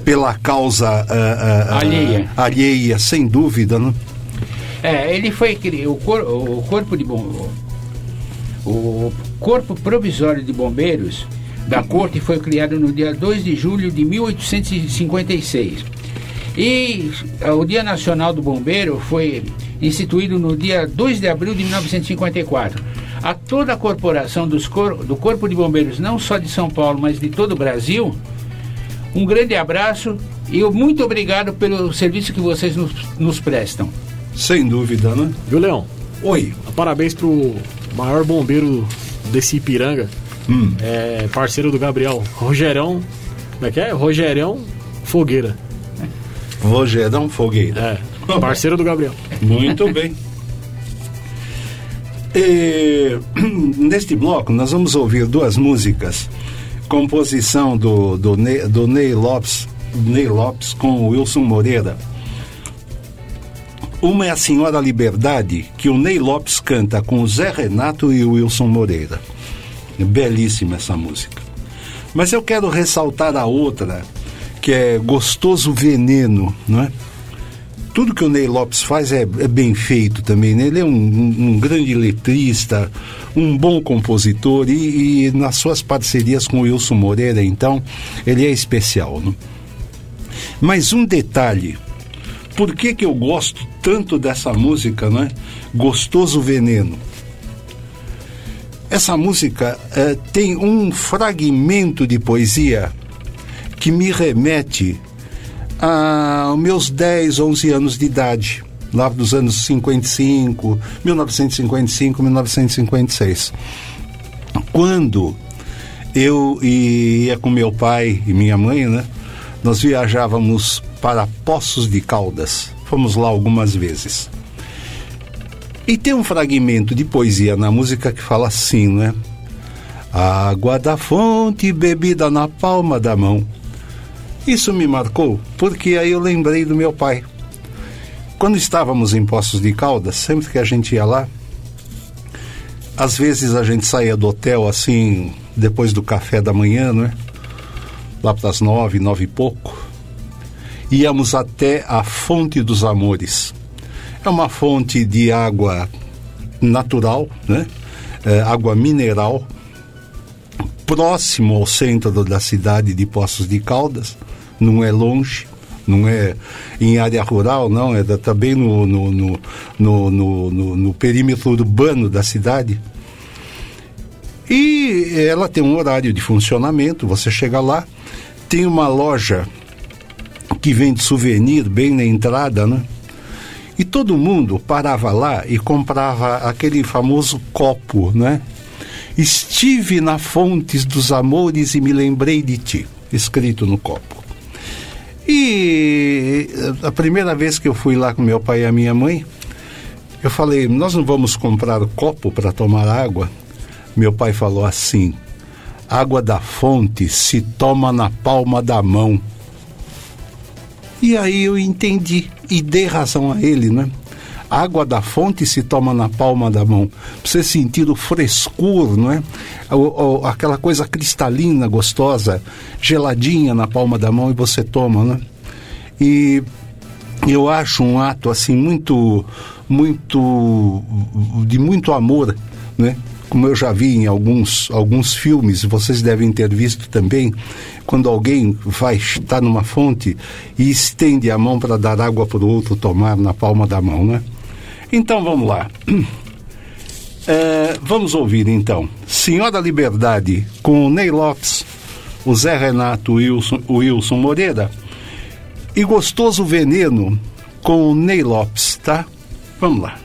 [SPEAKER 3] Pela causa uh, uh, alheia. alheia, sem dúvida, né?
[SPEAKER 6] É, ele foi o, cor, o corpo de bom, o corpo provisório de bombeiros da corte foi criado no dia 2 de julho de 1856. E o Dia Nacional do Bombeiro foi instituído no dia 2 de abril de 1954. A toda a corporação cor do Corpo de Bombeiros, não só de São Paulo, mas de todo o Brasil, um grande abraço e muito obrigado pelo serviço que vocês nos, nos prestam.
[SPEAKER 3] Sem dúvida, né?
[SPEAKER 14] Viu, Leão?
[SPEAKER 3] Oi.
[SPEAKER 14] Parabéns pro maior bombeiro desse Ipiranga, hum. é parceiro do Gabriel, Rogerão. Como é que é? Rogerão Fogueira.
[SPEAKER 3] Rogerão Fogueira.
[SPEAKER 14] É. Parceiro do Gabriel.
[SPEAKER 3] Muito bem. E, neste bloco, nós vamos ouvir duas músicas. Composição do, do, Ney, do Ney, Lopes, Ney Lopes com o Wilson Moreira. Uma é a Senhora Liberdade, que o Ney Lopes canta com o Zé Renato e o Wilson Moreira. Belíssima essa música. Mas eu quero ressaltar a outra, que é Gostoso Veneno, não é? tudo que o Ney Lopes faz é, é bem feito também, né? Ele é um, um, grande letrista, um bom compositor e, e, nas suas parcerias com o Wilson Moreira, então, ele é especial, né? Mas um detalhe, por que que eu gosto tanto dessa música, né? Gostoso Veneno. Essa música é, tem um fragmento de poesia que me remete aos meus 10, 11 anos de idade, lá dos anos 55, 1955, 1956. Quando eu ia com meu pai e minha mãe, né? Nós viajávamos para Poços de Caldas. Fomos lá algumas vezes. E tem um fragmento de poesia na música que fala assim, né? Água da fonte bebida na palma da mão isso me marcou porque aí eu lembrei do meu pai. Quando estávamos em Poços de Caldas, sempre que a gente ia lá, às vezes a gente saía do hotel assim, depois do café da manhã, né? Lá para as nove, nove e pouco. Íamos até a Fonte dos Amores. É uma fonte de água natural, né? É, água mineral, próximo ao centro da cidade de Poços de Caldas não é longe, não é em área rural, não, é também no, no, no, no, no, perímetro urbano da cidade. E ela tem um horário de funcionamento, você chega lá, tem uma loja que vende souvenir bem na entrada, né? E todo mundo parava lá e comprava aquele famoso copo, né? Estive na Fontes dos Amores e me lembrei de ti, escrito no copo. E a primeira vez que eu fui lá com meu pai e a minha mãe, eu falei: Nós não vamos comprar copo para tomar água? Meu pai falou assim: Água da fonte se toma na palma da mão. E aí eu entendi e dei razão a ele, né? Água da fonte se toma na palma da mão. Você sentir o frescor, não é? O, o, aquela coisa cristalina, gostosa, geladinha na palma da mão e você toma, né? E eu acho um ato assim muito, muito, de muito amor, né? Como eu já vi em alguns, alguns filmes, vocês devem ter visto também, quando alguém vai estar numa fonte e estende a mão para dar água para o outro tomar na palma da mão, né? Então vamos lá. É, vamos ouvir então. Senhora Liberdade com o Ney Lopes, o Zé Renato, Wilson, Wilson Moreira. E Gostoso Veneno com o Ney Lopes, tá? Vamos lá.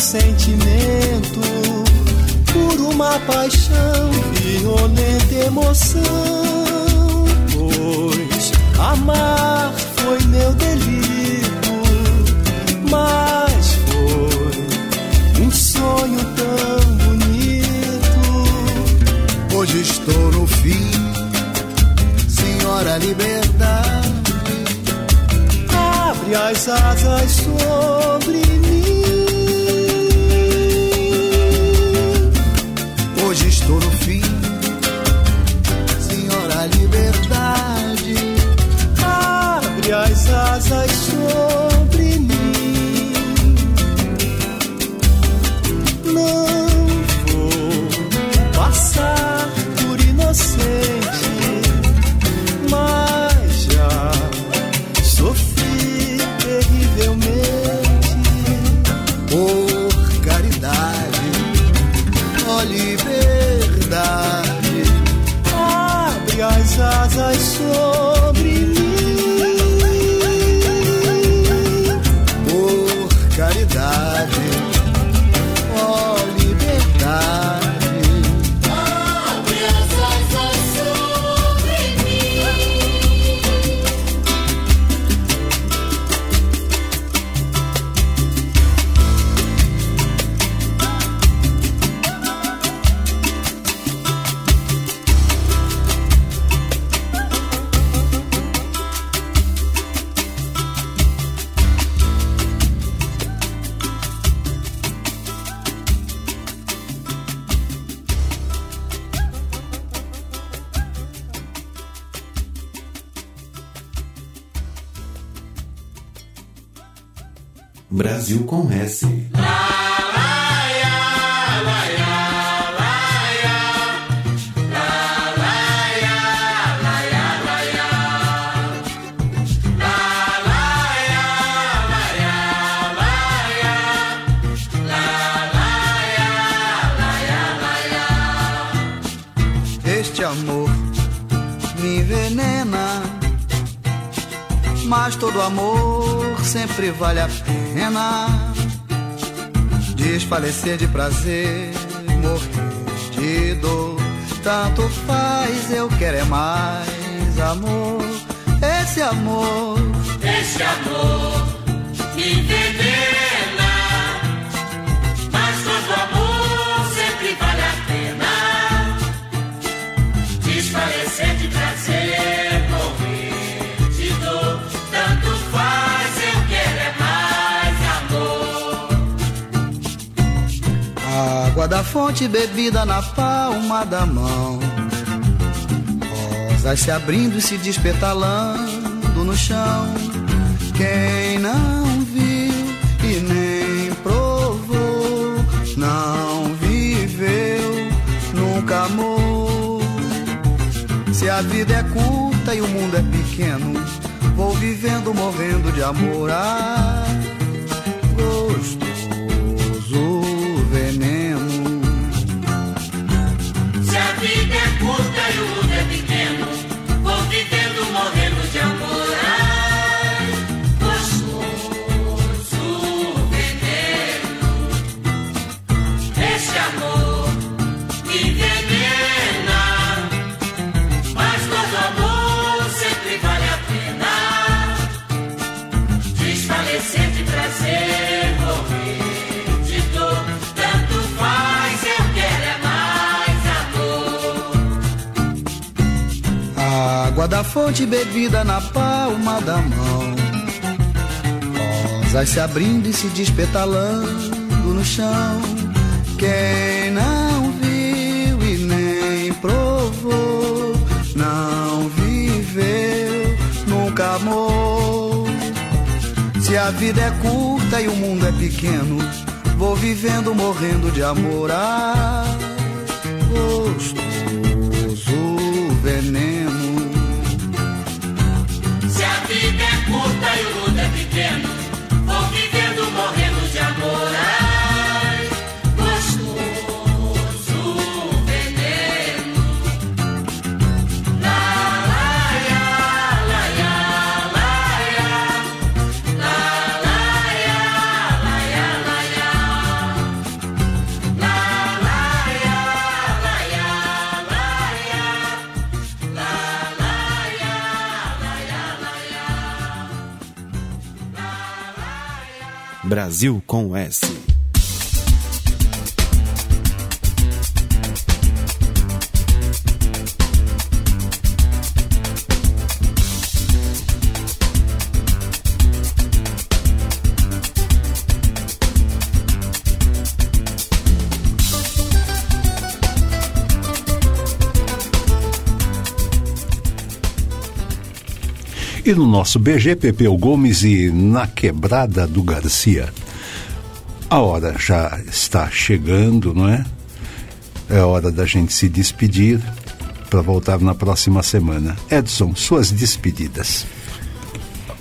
[SPEAKER 12] Sentimento, por uma paixão, violenta emoção. Pois amar foi meu delito, mas foi um
[SPEAKER 7] sonho tão bonito.
[SPEAKER 12] Hoje estou no fim, Senhora Liberdade.
[SPEAKER 7] Abre as asas sobre mim.
[SPEAKER 12] No fim, Senhora Liberdade.
[SPEAKER 7] Abre as asas sobre
[SPEAKER 4] Brasil com S.
[SPEAKER 12] Este amor me envenena, mas todo amor sempre vale a pena. Desfalecer de prazer, morrer de dor, tanto faz, eu quero é mais amor. Esse amor,
[SPEAKER 15] Esse amor
[SPEAKER 12] fonte bebida na palma da mão. Rosas se abrindo e se despetalando no chão. Quem não viu e nem provou, não viveu, nunca amou. Se a vida é curta e o mundo é pequeno, vou vivendo, morrendo de amor. Ah,
[SPEAKER 15] curta e
[SPEAKER 12] fonte bebida na palma da mão. Rosas se abrindo e se despetalando no chão. Quem não viu e nem provou, não viveu, nunca amou. Se a vida é curta e o mundo é pequeno, vou vivendo, morrendo de amor. Ah, gostoso veneno.
[SPEAKER 15] Mundo
[SPEAKER 4] Brasil com S.
[SPEAKER 3] E no nosso BG Pepeu Gomes e na quebrada do Garcia. A hora já está chegando, não é? É hora da gente se despedir para voltar na próxima semana. Edson, suas despedidas.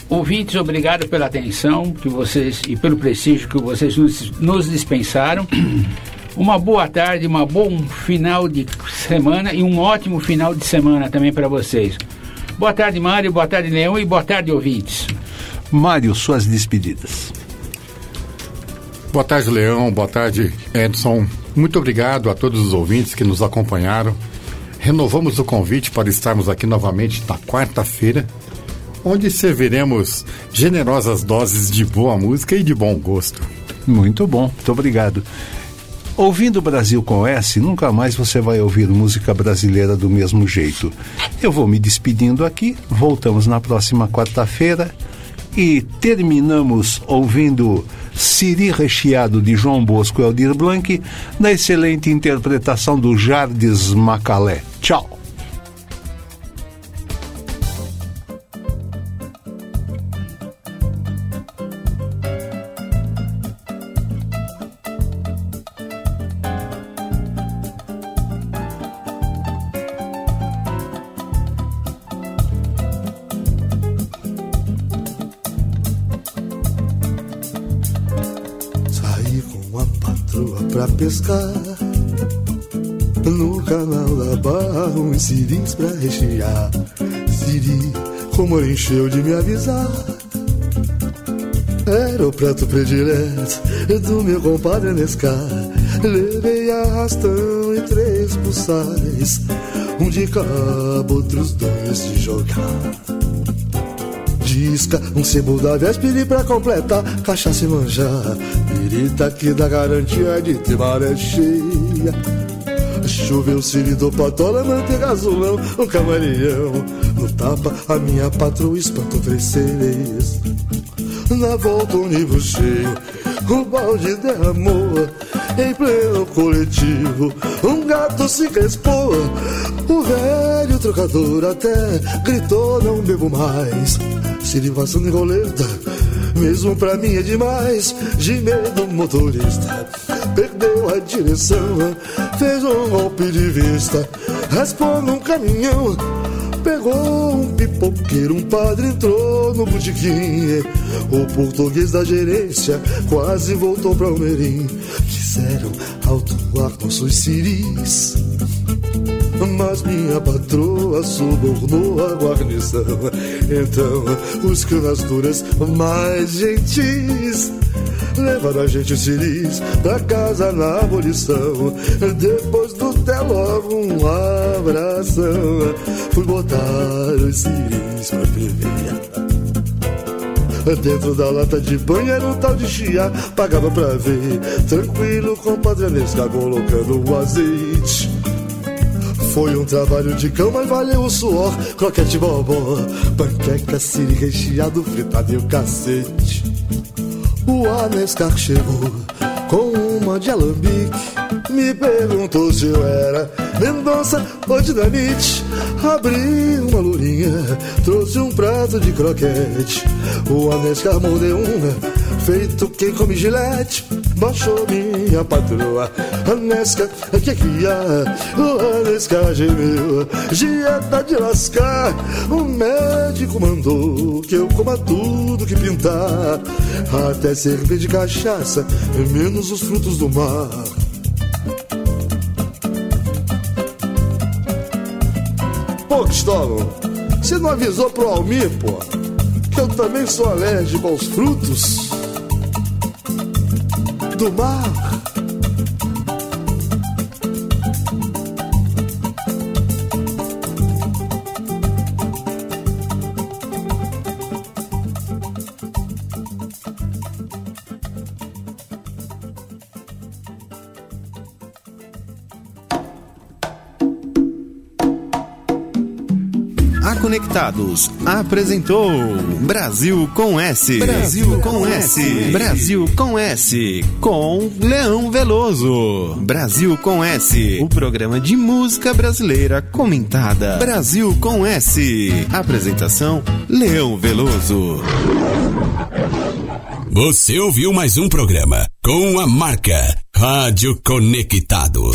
[SPEAKER 6] Ouvintes, obrigado pela atenção que vocês e pelo prestígio que vocês nos, nos dispensaram. Uma boa tarde, uma bom final de semana e um ótimo final de semana também para vocês. Boa tarde, Mário, boa tarde, Leão e boa tarde, ouvintes.
[SPEAKER 3] Mário, suas despedidas.
[SPEAKER 2] Boa tarde, Leão. Boa tarde, Edson. Muito obrigado a todos os ouvintes que nos acompanharam. Renovamos o convite para estarmos aqui novamente na quarta-feira, onde serviremos generosas doses de boa música e de bom gosto.
[SPEAKER 3] Muito bom, muito obrigado. Ouvindo Brasil com S, nunca mais você vai ouvir música brasileira do mesmo jeito. Eu vou me despedindo aqui, voltamos na próxima quarta-feira e terminamos ouvindo Siri Recheado de João Bosco e Aldir Blanc, na excelente interpretação do Jardes Macalé. Tchau!
[SPEAKER 16] Pescar. No canal da uns siris pra rechear. Siri, como encheu de me avisar. Era o prato predileto do meu compadre Nescar. Levei arrastão e três pulsais. Um de cabo, outros dois de jogar. Disca, um sebo da véspera pra completar, cachaça e manjar. Pirita que dá garantia de ter maré cheia. Choveu ciridor, patola, manteiga azulão, um camaleão. No tapa, a minha patroa espantou sereias. Na volta, um livro cheio, o balde derramou. Em pleno coletivo, um gato se crespou. O velho trocador até gritou: Não bebo mais. Sirivação de roleta, mesmo pra mim é demais. Gemeu do motorista, perdeu a direção, fez um golpe de vista, raspou num caminhão. Pegou um pipoqueiro, um padre entrou no botiquim. O português da gerência quase voltou pra Almerim. Quiseram autuar nossos ciris. Mas minha patroa subornou a guarnição. Então, os canastouras mais gentis levaram a gente ciris pra casa na abolição. Depois do té logo um abração. Fui botar os ciris pra ferver. Dentro da lata de banho era um tal de chia, pagava pra ver. Tranquilo, compadre Anesca, colocando o azeite. Foi um trabalho de cão, mas valeu o suor. Croquete bobó, panqueca, siri recheado, fritado e o cacete. O Anescar chegou com uma de alambique. Me perguntou se eu era Mendonça ou Dinamite. Abri uma lourinha, trouxe um prato de croquete. O Anescar mordeu uma, feito quem come gilete. Baixou minha patroa, Anesca, que que há? O Anesca gemeu, dieta de lascar. O médico mandou que eu coma tudo que pintar. Até servir de cachaça, menos os frutos do mar. Pô, Cristóvão, você não avisou pro Almir, pô, que eu também sou alérgico aos frutos do mar?
[SPEAKER 4] Apresentou Brasil com S. Brasil com S. Brasil com S. Com Leão Veloso. Brasil com S. O programa de música brasileira comentada. Brasil com S. Apresentação Leão Veloso.
[SPEAKER 1] Você ouviu mais um programa com a marca Rádio Conectado.